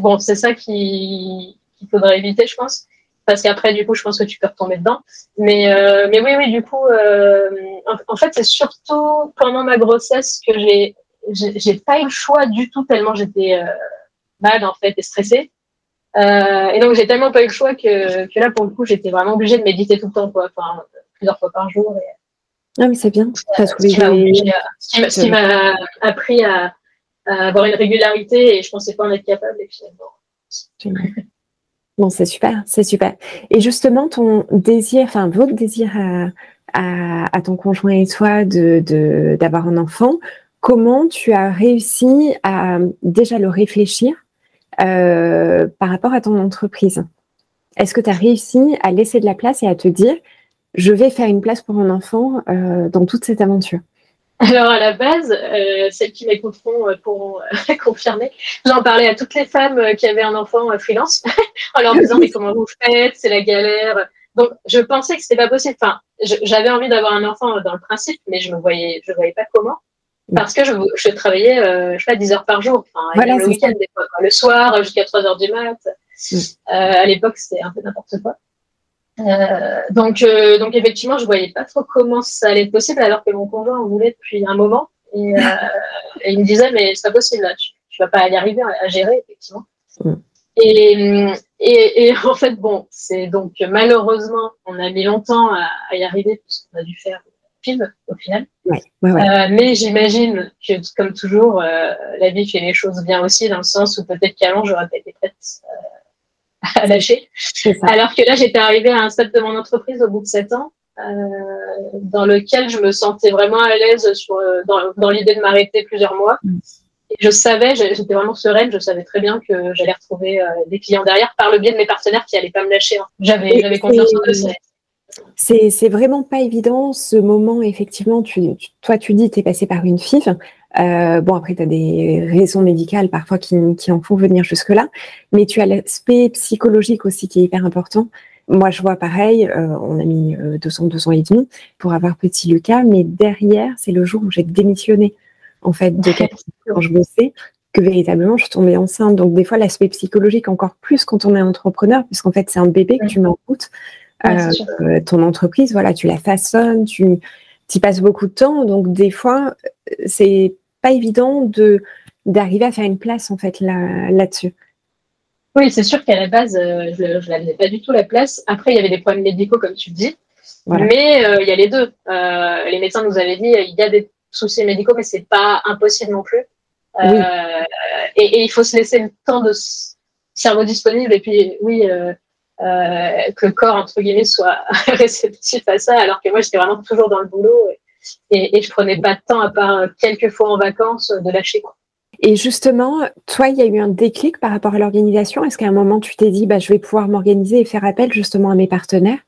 bon, c'est ça qu'il faudrait éviter, je pense parce qu'après du coup je pense que tu peux retomber dedans. Mais euh, mais oui oui du coup euh, en, fait c'est surtout pendant ma grossesse que j'ai j'ai pas eu le choix du tout tellement j'étais euh, mal en fait et stressée. Et donc j'ai tellement pas eu le choix que, que là pour le coup j'étais vraiment obligée de méditer tout le temps quoi. Enfin plusieurs fois par jour et, ah mais c'est bien. Ce qui m'a appris à, à, avoir une régularité et je pensais pas en être capable et finalement Bon, c'est super, c'est super. Et justement, ton désir, enfin votre désir à, ton conjoint et toi de d'avoir un enfant, comment tu as réussi à déjà le réfléchir euh, par rapport à ton entreprise? Est-ce que tu as réussi à laisser de la place et à te dire, je vais faire une place pour un enfant euh, dans toute cette aventure? Alors à la base, euh, celles qui m'écouteront pourront confirmer. J'en parlais à toutes les femmes qui avaient un enfant freelance en leur disant mais comment vous faites? C'est la galère. Donc je pensais que c'était pas possible. Enfin, j'avais envie d'avoir un enfant dans le principe, mais je me voyais, je voyais pas comment. Parce que je, je travaillais, euh, je sais pas, 10 heures par jour. Enfin, le week-end, des fois, le soir, jusqu'à 3 heures du mat. Mm. Euh, à l'époque, c'était un peu n'importe quoi. Euh, donc, euh, donc, effectivement, je voyais pas trop comment ça allait être possible, alors que mon conjoint en voulait depuis un moment. Et, euh, et il me disait, mais c'est pas possible, là, tu, tu vas pas y arriver à, gérer, effectivement. Mm. Et, et, et, en fait, bon, c'est donc malheureusement, on a mis longtemps à, à y arriver, puisqu'on a dû faire film au final. Ouais, ouais, ouais. Euh, mais j'imagine que, comme toujours, euh, la vie fait les choses bien aussi, dans le sens où peut-être qu'avant, j'aurais pas été prête euh, à lâcher. Alors que là, j'étais arrivée à un stade de mon entreprise au bout de sept ans, euh, dans lequel je me sentais vraiment à l'aise sur, dans, dans l'idée de m'arrêter plusieurs mois. Mm. Et je savais, j'étais vraiment sereine, je savais très bien que j'allais retrouver des clients derrière par le biais de mes partenaires qui allaient pas me lâcher. Hein. J'avais, j'avais confiance en eux. C'est vraiment pas évident ce moment, effectivement. Tu, toi, tu dis, tu es passé par une FIV. Euh, bon, après, tu as des raisons médicales parfois qui, qui en font venir jusque-là, mais tu as l'aspect psychologique aussi qui est hyper important. Moi, je vois pareil, euh, on a mis euh, deux ans, deux ans et demi pour avoir petit Lucas, mais derrière, c'est le jour où j'ai démissionné, en fait, de quand je bossais, que véritablement je suis tombée enceinte. Donc, des fois, l'aspect psychologique, encore plus quand on est entrepreneur, puisqu'en fait, c'est un bébé que tu mets en route. Euh, ton entreprise, voilà, tu la façonnes, tu y passes beaucoup de temps. Donc, des fois, c'est pas évident de d'arriver à faire une place, en fait, là, là-dessus. oui, c'est sûr qu'à la base, euh, je n'avais pas du tout la place. Après, il y avait des problèmes médicaux, comme tu dis. Mais euh, il y a les deux. les médecins nous avaient dit il y a des soucis médicaux, mais c'est pas impossible non plus. Et, et, il faut se laisser le temps de cerveau disponible. Et puis, oui, euh, que le corps, entre guillemets, soit réceptif à ça, alors que moi, j'étais vraiment toujours dans le boulot et, et, je prenais pas de temps, à part quelques fois en vacances, de lâcher. Quoi. Et justement, toi, il y a eu un déclic par rapport à l'organisation. Est-ce qu'à un moment, tu t'es dit, bah, je vais pouvoir m'organiser et faire appel justement à mes partenaires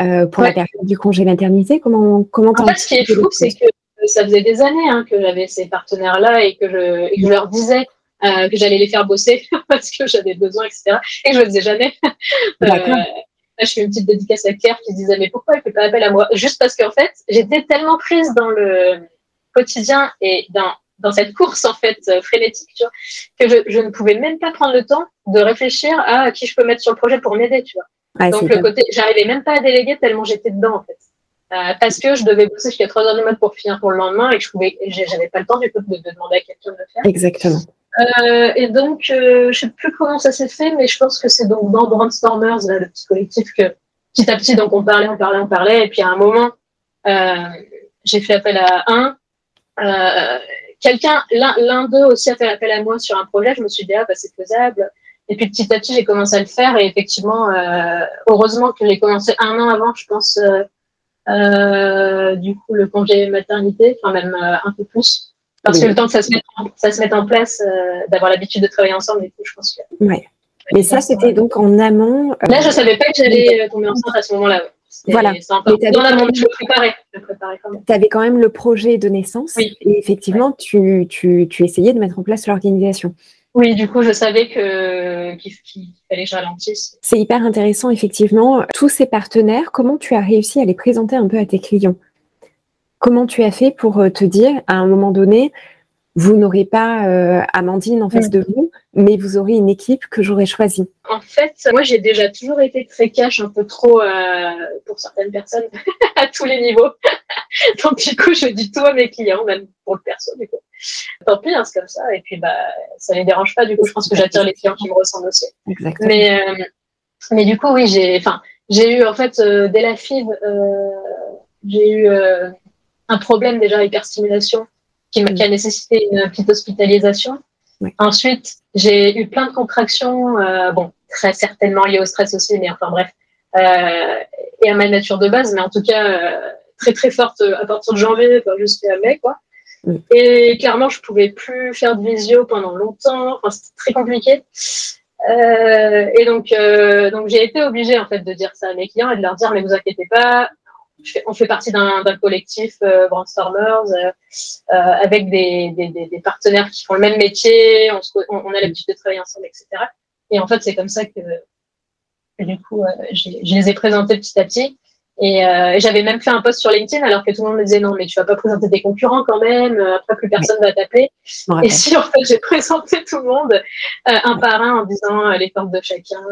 euh, pour la période du congé maternité? Comment comment En fait, ce qui est fou, c'est que ça faisait des années hein, que j'avais ces partenaires-là et que je, et que je leur disais euh, que j'allais les faire bosser parce que j'avais besoin, etc. Et je le faisais jamais. euh, là, je fais une petite dédicace à Claire qui disait mais pourquoi elle fait pas appel à moi? Juste parce qu'en fait, j'étais tellement prise dans le quotidien et dans dans cette course en fait euh, frénétique, tu vois, que je, je, ne pouvais même pas prendre le temps de réfléchir à qui je peux mettre sur le projet pour m'aider, tu vois. Donc le côté, j'arrivais même pas à déléguer tellement j'étais dedans en fait. Euh, parce que je devais bosser jusqu'à 3 heures du mat pour finir pour le lendemain et que je pouvais, j'avais pas le temps du coup de, de demander à quelqu'un de le faire. Exactement. Euh, et donc, euh, je sais plus comment ça s'est fait, mais je pense que c'est donc dans Brainstormers, là, le petit collectif, que petit à petit, donc on parlait, on parlait, on parlait, et puis à un moment, euh, j'ai fait appel à un. Euh, quelqu'un, l'un d'eux aussi a fait appel à moi sur un projet. Je me suis dit, ah, bah, c'est faisable. Et puis petit à petit, j'ai commencé à le faire, et effectivement, euh, heureusement que j'ai commencé un an avant, je pense, euh, du coup, le congé maternité, enfin même un peu plus. Parce que le temps que ça se mette en, ça se en place, euh, d'avoir l'habitude de travailler ensemble et tout, je pense que. Ouais. Mais ça, c'était donc en amont. Euh, Là, je ne savais pas que j'allais euh, tomber enceinte à ce moment-là. Voilà. Dans l'amont, je me préparais. Tu avais quand même le projet de naissance. Oui. Et effectivement, tu, tu, tu, essayais de mettre en place l'organisation. Oui, du coup, je savais que, qu'il, fallait que je ralentisse. C'est hyper intéressant, effectivement. Tous ces partenaires, comment tu as réussi à les présenter un peu à tes clients? Comment tu as fait pour euh, te dire, à un moment donné, vous n'aurez pas euh, Amandine en face mm. de vous, mais vous aurez une équipe que j'aurais choisie? En fait, moi, j'ai déjà toujours été très cash, un peu trop euh, pour certaines personnes, à tous les niveaux. Donc, du coup, je dis tout à mes clients, même pour le perso, du coup. Tant pis, hein, c'est comme ça. Et puis, bah, ça ne les dérange pas. Du coup, je pense que j'attire les clients qui me ressemblent aussi. Exactement. Mais, mais du coup, oui, j'ai, enfin, j'ai eu, en fait, dès la FIV, j'ai eu un problème déjà hyperstimulation qui, qui a nécessité une petite hospitalisation. Ensuite, j'ai eu plein de contractions. Euh, bon, très certainement lié au stress aussi, mais enfin bref, et à ma nature de base, mais en tout cas très très forte à partir de janvier jusqu'à mai, quoi. Et clairement, je pouvais plus faire de visio pendant longtemps. Enfin, c'était très compliqué. Euh, et donc, euh, donc j'ai été obligée en fait de dire ça à mes clients et de leur dire mais vous inquiétez pas, on fait partie d'un collectif euh, Brainstormers euh, euh, avec des, des, des, partenaires qui font le même métier, on, on, a l'habitude de travailler ensemble, etc. Et en fait, c'est comme ça que, que du coup, je les ai présentés petit à petit. Euh, et, j'avais même fait un post sur LinkedIn alors que tout le monde me disait non, mais tu vas pas présenter des concurrents quand même, euh, après plus personne va t'appeler. Et si en fait j'ai présenté tout le monde euh, un par un en disant les forces de chacun.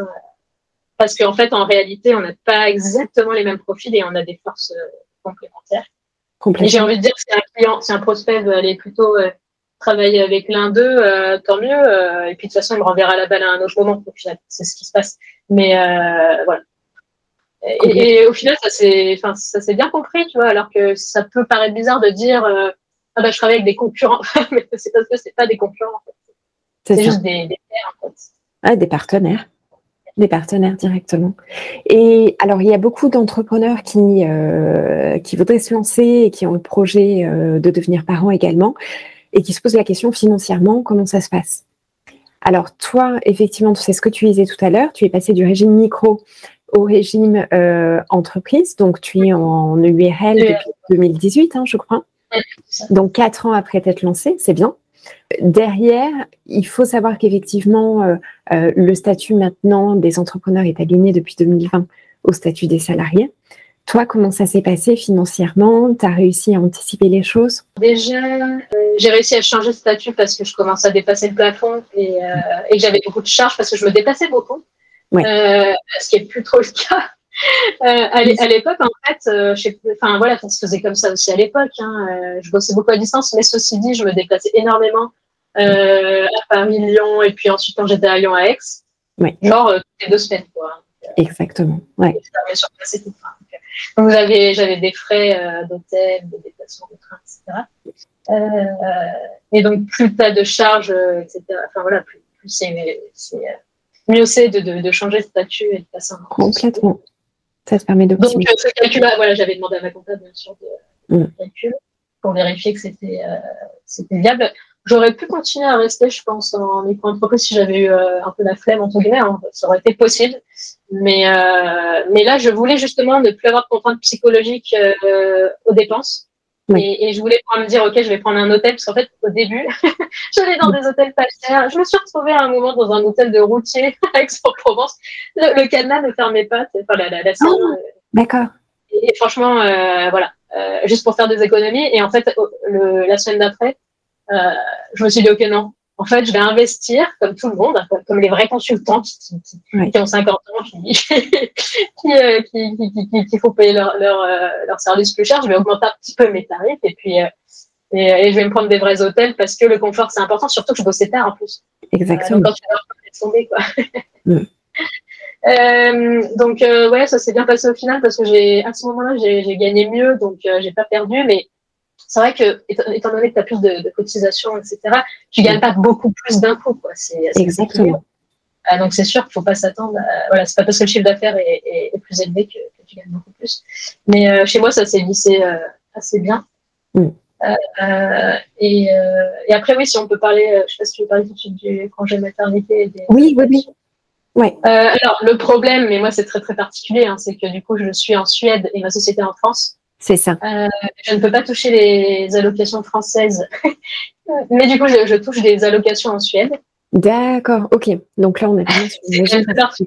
Parce qu'en fait, en réalité, on n'a pas exactement les mêmes profils et on a des forces complémentaires. Et j'ai envie de dire que si un client, si un prospect veut aller plutôt travailler avec l'un d'eux, tant mieux. et puis de toute façon, il me renverra la balle à un autre moment. C'est ce qui se passe. Mais voilà. Et, au final, ça s'est, enfin, ça s'est bien compris, tu vois, alors que ça peut paraître bizarre de dire, euh, ah bah, je travaille avec des concurrents, mais c'est parce que c'est pas des concurrents, en fait. C'est juste des, des pairs, en fait. Ah, des partenaires. Des partenaires directement. Et alors, il y a beaucoup d'entrepreneurs qui, euh, qui voudraient se lancer et qui ont le projet euh, de devenir parents également et qui se posent la question financièrement, comment ça se passe? Alors, toi, effectivement, tu sais ce que tu disais tout à l'heure, tu es passé du régime micro au régime euh, entreprise. Donc, tu es en URL depuis 2018, hein, je crois. Donc, quatre ans après t'être lancé, c'est bien. Derrière, il faut savoir qu'effectivement, euh, euh, le statut maintenant des entrepreneurs est aligné depuis 2020 au statut des salariés. Toi, comment ça s'est passé financièrement? Tu as réussi à anticiper les choses? Déjà, j'ai réussi à changer de statut parce que je commence à dépasser le plafond et, et que j'avais beaucoup de charges parce que je me dépassais beaucoup. Euh, ce qui est plus trop le cas. Euh, à l'époque, en fait, euh, je enfin voilà, ça se faisait comme ça aussi à l'époque. Hein, je bossais beaucoup à distance, mais ceci dit, je me déplaçais énormément à Paris, Lyon, et puis ensuite quand j'étais à Lyon, à Aix, genre toutes les deux semaines, quoi. Exactement. Ouais. Donc j'avais j'avais des frais d'hôtel, de déplacement de train, etc. et donc plus tu as de charges, etc. Enfin voilà, plus, plus c'est mieux c'est de, de, de, changer de statut et de passer un Complètement. Ça te permet de Donc, euh, ce calcul-là, voilà, j'avais demandé à ma comptable, bien sûr, de, mm. calcul pour vérifier que c'était euh, c'était viable. J'aurais pu continuer à rester, je pense, en micro-entreprise si j'avais eu euh, un peu la flemme, entre guillemets. Hein. Ça aurait été possible. Mais, euh, mais là, je voulais justement ne plus avoir de contraintes psychologiques aux dépenses. Et, et, je voulais pouvoir me dire, OK, je vais prendre un hôtel, parce qu'en fait, au début, j'allais dans des hôtels pas chers. Je me suis retrouvée à un moment dans un hôtel de routier à Aix-en-Provence. Le, le, cadenas ne fermait pas, enfin, la, la, la oh, euh, D'accord. Et, franchement, euh, voilà, euh, juste pour faire des économies. Et en fait, le, la semaine d'après, je me suis dit, OK, non, en fait, je vais investir comme tout le monde, comme les vrais consultants qui, qui, qui ont 50 ans, qui, euh, qui, faut payer leur, leur, euh, leur, service plus cher. Je vais augmenter un petit peu mes tarifs et puis euh, et, et, je vais me prendre des vrais hôtels parce que le confort c'est important, surtout que je bossais tard en plus. Exactement. donc, quand tu quoi. Mm. Euh, donc ouais, ça s'est bien passé au final parce que j'ai à ce moment-là j'ai gagné mieux, donc j'ai pas perdu, mais c'est vrai que, étant donné que tu as plus de, de cotisations, etc., tu gagnes pas beaucoup plus. C'est, Exactement. Euh, donc, c'est sûr qu'il ne faut pas s'attendre. À, voilà, c'est pas parce que le chiffre d'affaires est, est, est, plus élevé que, que, tu gagnes beaucoup plus. Mais euh, chez moi, ça s'est lissé euh, assez bien. Mm. Euh, et, et, après, oui, si on peut parler, je ne sais pas si tu veux parler tout de suite du congé maternité. Des, oui, oui, oui. Ouais. alors, le problème, mais moi, c'est très, très particulier, hein, c'est que du coup, je suis en Suède et ma société en France. C'est ça. Euh, je ne peux pas toucher les allocations françaises, mais du coup, je, je, touche des allocations en Suède. D'accord, ok. Donc là, on est vraiment sur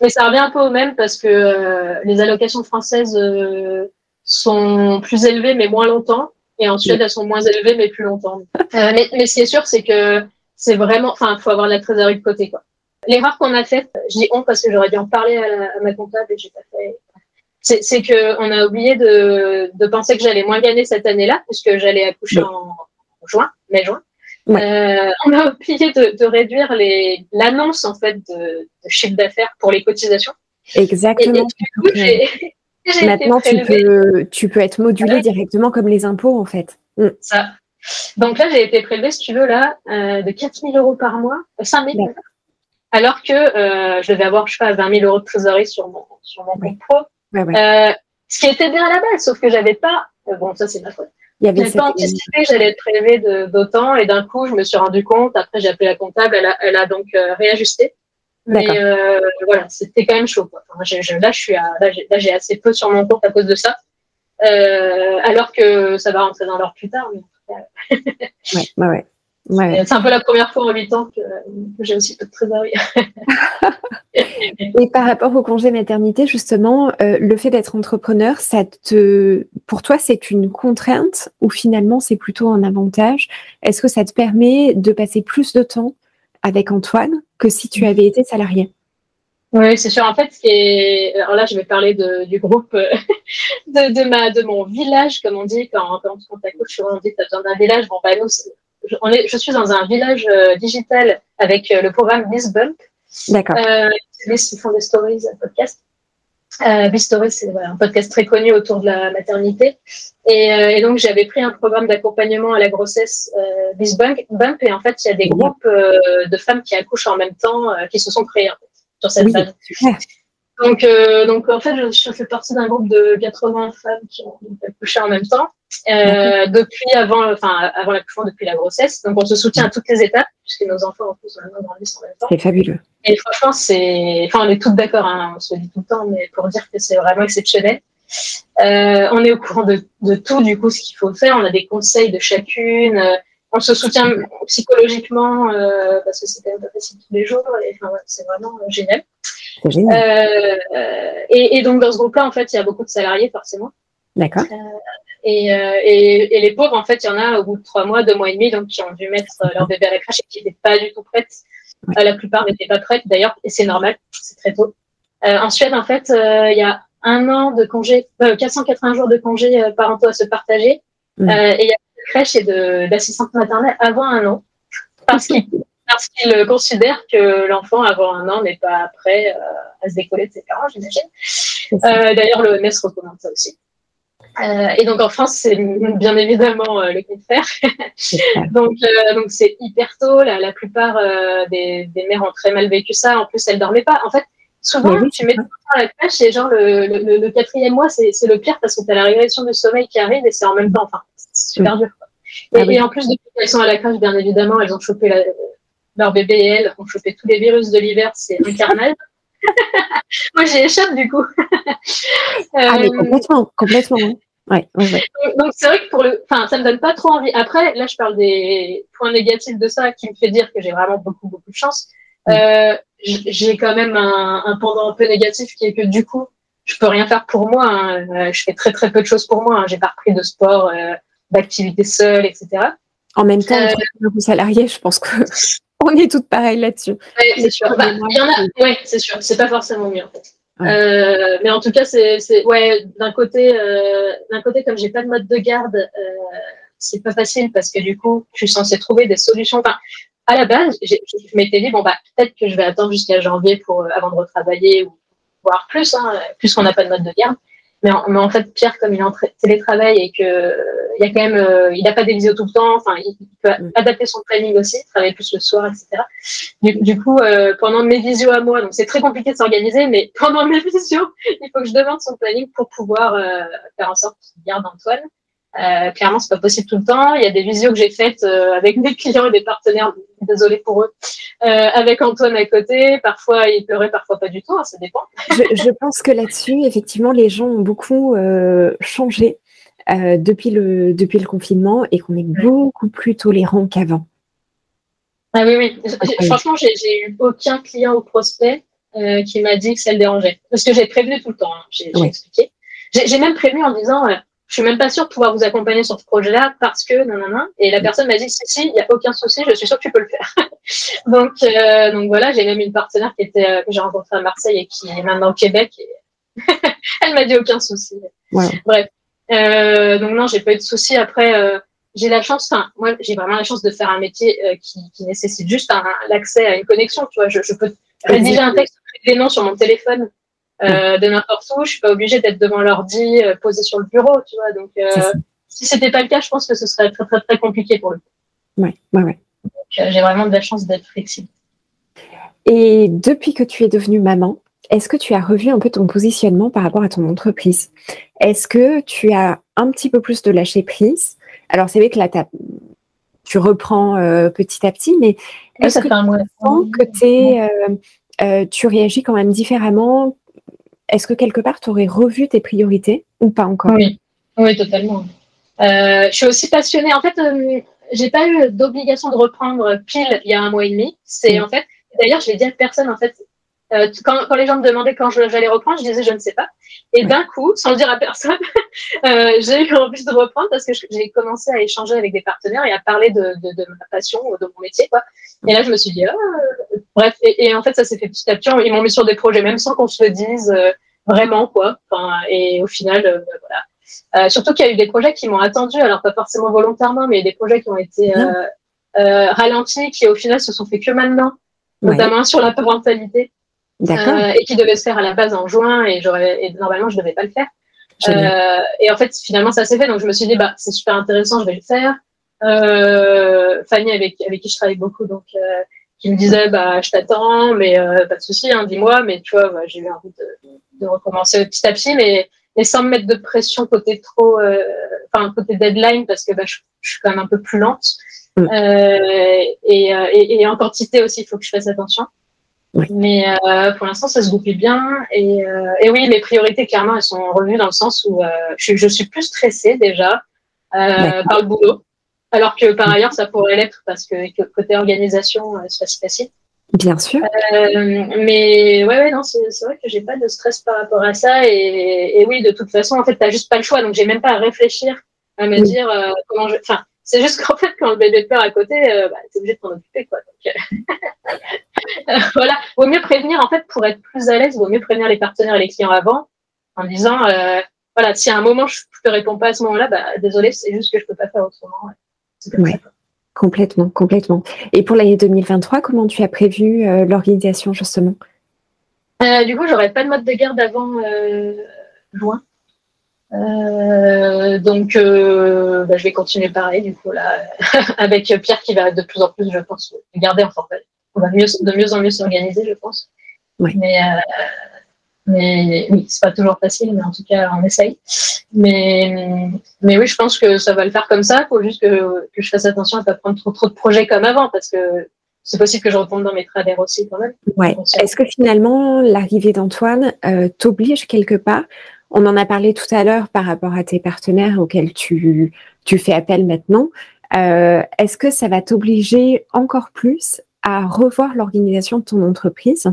Mais ça revient un peu au même parce que euh, les allocations françaises euh, sont plus élevées, mais moins longtemps. Et en Suède, elles sont moins élevées, mais plus longtemps. Mais, mais, ce qui est sûr, c'est que c'est vraiment, enfin, il faut avoir la trésorerie de côté, quoi. L'erreur qu'on a faite, je dis on parce que j'aurais dû en parler à, à ma comptable et j'ai pas fait c'est qu'on a oublié de, de penser que j'allais moins gagner cette année-là, puisque j'allais accoucher en, juin, mai-juin. Euh, on a oublié de, de réduire l'annonce en fait de, de chiffre d'affaires pour les cotisations. Exactement. Maintenant, tu peux, tu peux être modulé directement comme les impôts en fait. Mm. Ça. Donc là, j'ai été prélevé, si tu veux, là, euh, de 4 000 euros par mois, 5 000, alors que je devais avoir, je sais pas, 20 000 euros de trésorerie sur mon, sur mon compte pro. Ce qui était bien à la base, sauf que j'avais pas, bon, ça c'est ma faute. Il y avait pas anticipé que j'allais être prélevé d'autant et d'un coup, je me suis rendu compte. Après, j'ai appelé la comptable, elle a, elle a donc réajusté. Mais euh, voilà, c'était quand même chaud. Quoi. là, je suis à, là, j'ai assez peu sur mon compte à cause de ça. Euh, alors que ça va rentrer dans l'heure plus tard. Mais... ouais, ouais, ouais. C'est un peu la première fois en 8 ans que, j'ai aussi peu de trésorerie. Et par rapport au congé maternité, justement, euh, le fait d'être entrepreneur, ça te, pour toi, c'est une contrainte ou finalement c'est plutôt un avantage? Est-ce que ça te permet de passer plus de temps avec Antoine que si tu avais été salarié? Oui, c'est sûr. En fait, alors là, je vais parler du groupe euh, de, ma, de mon village, comme on dit quand, quand, quand t'accouches, on dit que tu as besoin d'un village. Bon, bah, nous, je, on est, je suis dans un village euh, digital avec euh, le programme Miss Bump. D'accord. Euh, ils font des stories, un podcast. Euh, Stories, c'est un podcast très connu autour de la maternité. Et, euh, et donc, j'avais pris un programme d'accompagnement à la grossesse euh, Bump. Et en fait, il y a des groupes euh, de femmes qui accouchent en même temps qui se sont créés en fait, sur cette oui, Donc, euh, donc, en fait, je, je fais partie d'un groupe de 80 femmes qui ont accouché en même temps. Euh, depuis avant, enfin avant l'accouchement, depuis la grossesse. Donc on se soutient à toutes les étapes puisque nos enfants en plus grandissent en même temps. C'est fabuleux. Et franchement, c'est, enfin on est toutes d'accord, hein, on se le dit tout le temps, mais pour dire que c'est vraiment exceptionnel. Euh, on est au courant de, de, tout, du coup, ce qu'il faut faire. On a des conseils de chacune. Euh, on se soutient psychologiquement euh, parce que c'est quand même pas facile tous les jours. Et, enfin, ouais, c'est vraiment euh, génial. génial. Et, et, donc dans ce groupe-là, en fait, il y a beaucoup de salariés forcément. D'accord. Et, euh, et, et, les pauvres, en fait, il y en a au bout de trois mois, deux mois et demi, donc qui ont dû mettre euh, leur bébé à la crèche et qui n'étaient pas du tout prêtes. Euh, la plupart n'étaient pas prêtes, d'ailleurs, et c'est normal, c'est très tôt. en Suède, en fait, il y a un an de congé, 480 jours de congé parentaux à se partager. et il y a crèche et d'assistante maternelle avant un an, parce qu'ils qu'ils considèrent que l'enfant avant un an n'est pas prêt à se décoller de ses parents, j'imagine. D'ailleurs, le l'OMS recommande ça aussi. Euh, et donc en France, c'est bien évidemment euh, le contraire. donc euh, donc c'est hyper tôt. La, la plupart euh, des, des, mères ont très mal vécu ça. En plus, elles dormaient pas. En fait, souvent tu mets tout le temps à la crèche et genre le, le, le quatrième mois, c'est le pire parce que tu as la régression du sommeil qui arrive et c'est en même temps. Enfin, c'est super dur. Quoi. Et, ah et, en plus, depuis qu'elles sont à la crèche, bien évidemment, elles ont chopé la, leur bébé et elles ont chopé tous les virus de l'hiver. C'est un carnage. Moi, j'y échappe du coup. ah, mais complètement, complètement. Hein. Ouais, Donc c'est vrai que pour le, enfin ça me donne pas trop envie. Après là je parle des points négatifs de ça qui me fait dire que j'ai vraiment beaucoup beaucoup de chance. Euh, j'ai quand même un, un, pendant un peu négatif qui est que du coup je peux rien faire pour moi. Hein. Euh, je fais très très peu de choses pour moi. Hein. J'ai pas repris de sport, euh, d'activité seule, etc. En même temps, euh, salarié, je pense que on est toutes pareilles là-dessus. Ouais, c'est sûr. Bah, y en a... Ouais, c'est sûr. C'est pas forcément mieux en fait. Euh, mais en tout cas, c'est, ouais, d'un côté, d'un côté, comme j'ai pas de mode de garde, c'est pas facile parce que du coup, je suis censée trouver des solutions. Enfin, à la base, je m'étais dit bon bah peut-être que je vais attendre jusqu'à janvier pour avant de retravailler ou voir plus, hein, puisqu'on n'a pas de mode de garde. Mais en, mais en, fait, Pierre, comme il est en télétravail et que il y a quand même, euh, il n'a pas des visios tout le temps. Enfin, il, peut mm. adapter son planning aussi, travailler plus le soir, etc. Du, du coup, euh, pendant mes visios à moi, donc c'est très compliqué de s'organiser, mais pendant mes visios, il faut que je demande son planning pour pouvoir euh, faire en sorte qu'il garde Antoine. Euh, clairement, c'est pas possible tout le temps. Il y a des visios que j'ai faites euh, avec des clients et des partenaires, désolé pour eux, euh, avec Antoine à côté. Parfois, il pleurait, parfois pas du tout, hein, ça dépend. je, je, pense que là-dessus, effectivement, les gens ont beaucoup euh, changé depuis, le, depuis le confinement et qu'on est beaucoup plus tolérant qu'avant. Ah oui, oui. Franchement, j'ai eu aucun client ou prospect qui m'a dit que ça le dérangeait. Parce que j'ai prévenu tout le temps, hein. j'ai expliqué. J'ai même prévenu en disant je suis même pas sûre de pouvoir vous accompagner sur ce projet-là parce que non, non, non. Et la personne m'a dit, si, si, il n'y a aucun souci, je suis sûre que tu peux le faire. donc, euh, donc voilà, j'ai même une partenaire qui était, euh, que j'ai rencontrée à Marseille et qui est maintenant au Québec. Et elle m'a dit aucun souci. Ouais. Bref. Euh, donc non, j'ai pas eu de souci. Après, euh, j'ai la chance, enfin, moi, j'ai vraiment la chance de faire un métier euh, qui, qui, nécessite juste l'accès à une connexion. Tu vois, je, je peux rédiger un texte, des noms sur mon téléphone euh, de n'importe où. Je suis pas obligée d'être devant l'ordi, euh, posée sur le bureau, tu vois. Donc, euh, si c'était pas le cas, je pense que ce serait très très très compliqué pour ouais, ouais. Donc, euh, j'ai vraiment de la chance d'être flexible. Et depuis que tu es devenue maman, est-ce que tu as revu un peu ton positionnement par rapport à ton entreprise? Est-ce que tu as un petit peu plus de lâcher prise? Alors c'est vrai que là, tu reprends euh, petit à petit, mais est-ce que tu sens que euh, euh, tu réagis quand même différemment? Est-ce que quelque part, tu aurais revu tes priorités ou pas encore? Oui, oui totalement. je suis aussi passionnée. En fait, j'ai pas eu d'obligation de reprendre pile il y a un mois et demi. C'est mm. en fait, d'ailleurs, je l'ai dit à personne. En fait, euh, quand, quand, les gens me demandaient quand j'allais reprendre, je disais je ne sais pas. Et d'un coup, sans le dire à personne, euh, j'ai eu envie de reprendre parce que j'ai commencé à échanger avec des partenaires et à parler de, de, de ma passion, de mon métier. Quoi. Et là, je me suis dit, oh, bref. Et, et, en fait, ça s'est fait petit à petit. Ils m'ont mis sur des projets, même sans qu'on se le dise euh, vraiment. quoi. Enfin, et au final, euh, voilà. surtout qu'il y a eu des projets qui m'ont attendu, alors pas forcément volontairement, mais des projets qui ont été ralentis, qui au final se sont fait que maintenant, notamment sur la parentalité. Euh, et qui devait se faire à la base en juin et, et normalement je devais pas le faire. Euh, et en fait finalement ça s'est fait donc je me suis dit bah c'est super intéressant je vais le faire. Euh, Fanny avec avec qui je travaille beaucoup donc euh, qui me disait bah je t'attends mais euh, pas de souci hein, dis-moi mais tu vois bah, j'ai eu envie de, de, recommencer petit à petit mais, mais sans me mettre de pression côté trop enfin côté deadline parce que bah, je, je, suis quand même un peu plus lente mm. et, et, et en quantité aussi il faut que je fasse attention. Mais euh, pour l'instant, ça se goupille bien. Et, euh, et, oui, mes priorités, clairement, elles sont revenues dans le sens où euh, je, je, suis plus stressée déjà euh, par le boulot. Alors que par ailleurs, ça pourrait l'être parce que côté organisation, euh, c'est pas si facile. Bien sûr. mais ouais, ouais, non, c'est vrai que j'ai pas de stress par rapport à ça. Et, et oui, de toute façon, en fait, t'as juste pas le choix. Donc, j'ai même pas à réfléchir à me dire comment je. Enfin, c'est juste qu'en fait, quand le bébé pleure à côté, euh, bah, t'es obligé de t'en occuper, quoi. Donc, euh, voilà, vaut mieux prévenir, en fait, pour être plus à l'aise, vaut mieux prévenir les partenaires et les clients avant, en disant, euh, voilà, si à un moment je te réponds pas à ce moment-là, bah, désolé, c'est juste que je peux pas faire autrement. Oui, complètement, complètement. Et pour l'année 2023, comment tu as prévu euh, l'organisation, justement? Euh, Du coup, j'aurais pas de mode de garde avant juin. Euh, donc, euh, bah, je vais continuer pareil, du coup, là, avec Pierre qui va de plus en plus, je pense, garder en forfait. On va mieux, de mieux en mieux s'organiser, je pense. Mais, mais oui, c'est pas toujours facile, mais en tout cas, on essaye. Mais, mais oui, je pense que ça va le faire comme ça. Il faut juste que, que je fasse attention à pas prendre trop, trop de projets comme avant, parce que c'est possible que je retombe dans mes travers aussi quand même. Ouais. Est-ce que finalement, l'arrivée d'Antoine euh, t'oblige quelque part? On en a parlé tout à l'heure par rapport à tes partenaires auxquels tu, tu fais appel maintenant. Euh, est-ce que ça va t'obliger encore plus à revoir l'organisation de ton entreprise,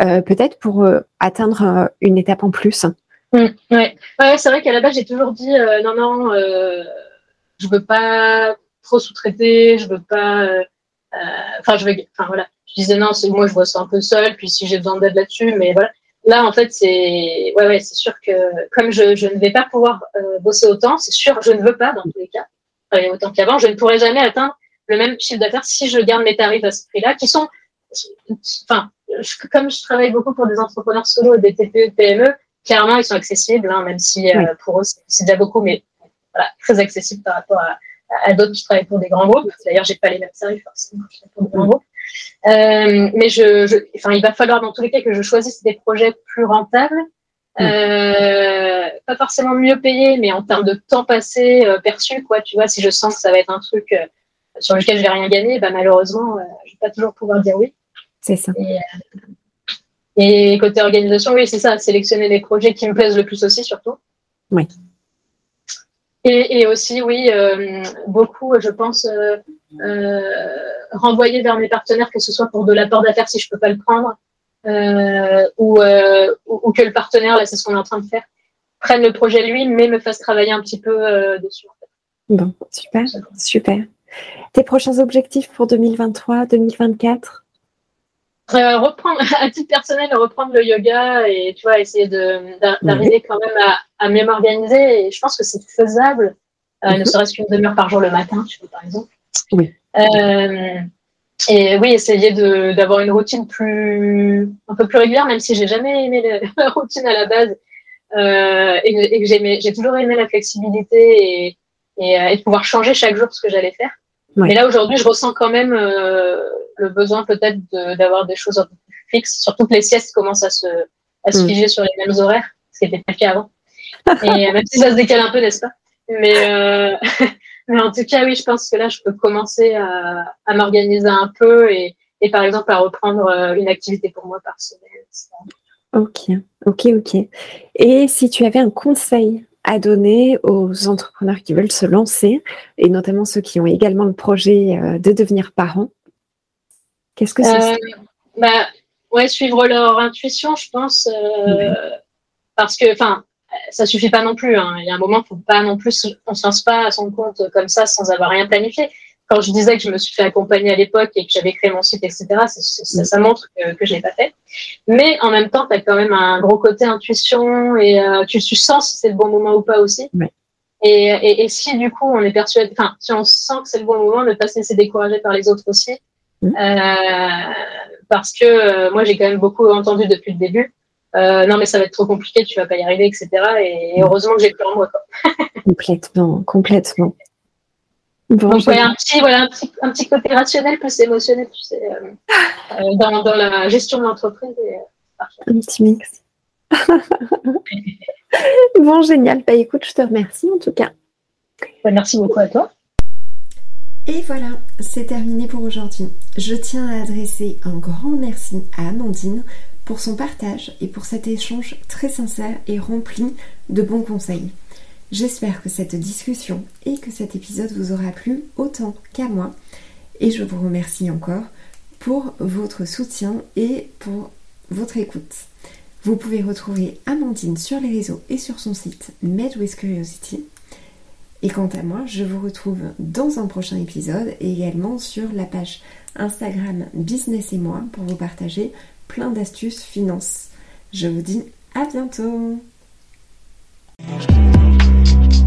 euh, peut-être pour euh, atteindre une étape en plus mmh, ouais. c'est vrai qu'à la base, j'ai toujours dit non, non, je veux pas trop sous-traiter, je veux pas. Enfin, je veux. Enfin, voilà. Je disais non, moi, je vois un peu seul, puis si j'ai besoin d'aide là-dessus, mais voilà là, en fait, c'est ouais, ouais, c'est sûr que comme je, je, ne vais pas pouvoir euh, bosser autant, c'est sûr, je ne veux pas dans tous les cas autant qu'avant. Je ne pourrai jamais atteindre le même chiffre d'affaires si je garde mes tarifs à ce prix-là, qui sont, enfin, comme je travaille beaucoup pour des entrepreneurs solo et des TPE, PME, clairement, ils sont accessibles, hein, même si euh, pour eux, c'est déjà beaucoup, mais voilà, très accessible par rapport à, à d'autres qui travaillent pour des grands groupes. D'ailleurs, j'ai pas les mêmes tarifs forcément pour des grands groupes. Euh, mais je, je, enfin, il va falloir dans tous les cas que je choisisse des projets plus rentables, euh, pas forcément mieux payés, mais en termes de temps passé perçu, quoi. Tu vois, si je sens que ça va être un truc sur lequel je vais rien gagner, bah malheureusement, euh, je vais pas toujours pouvoir dire oui. C'est ça. Et, et, côté organisation, oui, c'est ça, sélectionner les projets qui me plaisent le plus aussi, surtout. Oui. Et, et aussi, oui, beaucoup, je pense euh, renvoyer vers mes partenaires, que ce soit pour de l'apport d'affaires si je peux pas le prendre, euh, ou, euh, ou, que le partenaire, là c'est ce qu'on est en train de faire, prenne le projet lui, mais me fasse travailler un petit peu dessus. Bon, super, super. Tes prochains objectifs pour 2023, 2024 euh, reprendre à titre personnel reprendre le yoga et tu vois essayer d'arriver quand même à, à mieux m'organiser et je pense que c'est faisable euh, ne mhm. serait-ce qu'une demi-heure par jour le matin tu vois par exemple oui. Euh, et oui, essayer d'avoir une routine plus, un peu plus régulière, même si j'ai jamais aimé la, routine à la base. Euh, et, que j'ai toujours aimé la flexibilité et, et, et, pouvoir changer chaque jour ce que j'allais faire. Mais là, aujourd'hui, je ressens quand même le besoin peut-être d'avoir des choses un peu plus fixes, surtout que les siestes commencent à se, à se mm. figer sur les mêmes horaires, ce qui était pas le cas avant. Et même si ça se décale un peu, n'est-ce pas? Mais, mais en tout cas, oui, je pense que là, je peux commencer à, à m'organiser un peu et, et par exemple à reprendre une activité pour moi par semaine. Ok, ok, ok. Et si tu avais un conseil à donner aux entrepreneurs qui veulent se lancer, et notamment ceux qui ont également le projet euh, de devenir parents, qu'est-ce que c'est euh, bah, ouais, Suivre leur intuition, je pense, euh, parce que, enfin, ça suffit pas non plus. Hein. Il y a un moment, faut pas non plus, on se lance pas à son compte comme ça sans avoir rien planifié quand je disais que je me suis fait accompagner à l'époque et que j'avais créé mon site, etc., ça, ça, montre que, que je l'ai pas fait. Mais en même temps, tu as quand même un gros côté intuition et euh, tu, tu, sens si c'est le bon moment ou pas aussi. Et, et, et, si du coup on est persuadé, enfin, si on sent que c'est le bon moment, ne pas se laisser décourager par les autres aussi. Euh, parce que euh, moi, j'ai quand même beaucoup entendu depuis le début. Euh, non, mais ça va être trop compliqué, tu vas pas y arriver, etc. Et, heureusement que j'ai cru en moi. complètement, complètement. Donc, ouais, un, petit, voilà, un, petit, un petit côté rationnel plus émotionnel, tu sais, euh, euh, dans, dans, la gestion de l'entreprise. Euh, un petit mix. bon, génial. Bah, écoute, je te remercie en tout cas. Bah, merci beaucoup à toi. Et voilà, c'est terminé pour aujourd'hui. Je tiens à adresser un grand merci à Amandine pour son partage et pour cet échange très sincère et rempli de bons conseils. J'espère que cette discussion et que cet épisode vous aura plu autant qu'à moi. Et je vous remercie encore pour votre soutien et pour votre écoute. Vous pouvez retrouver Amandine sur les réseaux et sur son site Made with Curiosity. Et quant à moi, je vous retrouve dans un prochain épisode et également sur la page Instagram Business et moi pour vous partager plein d'astuces finances. Je vous dis à bientôt Thank you.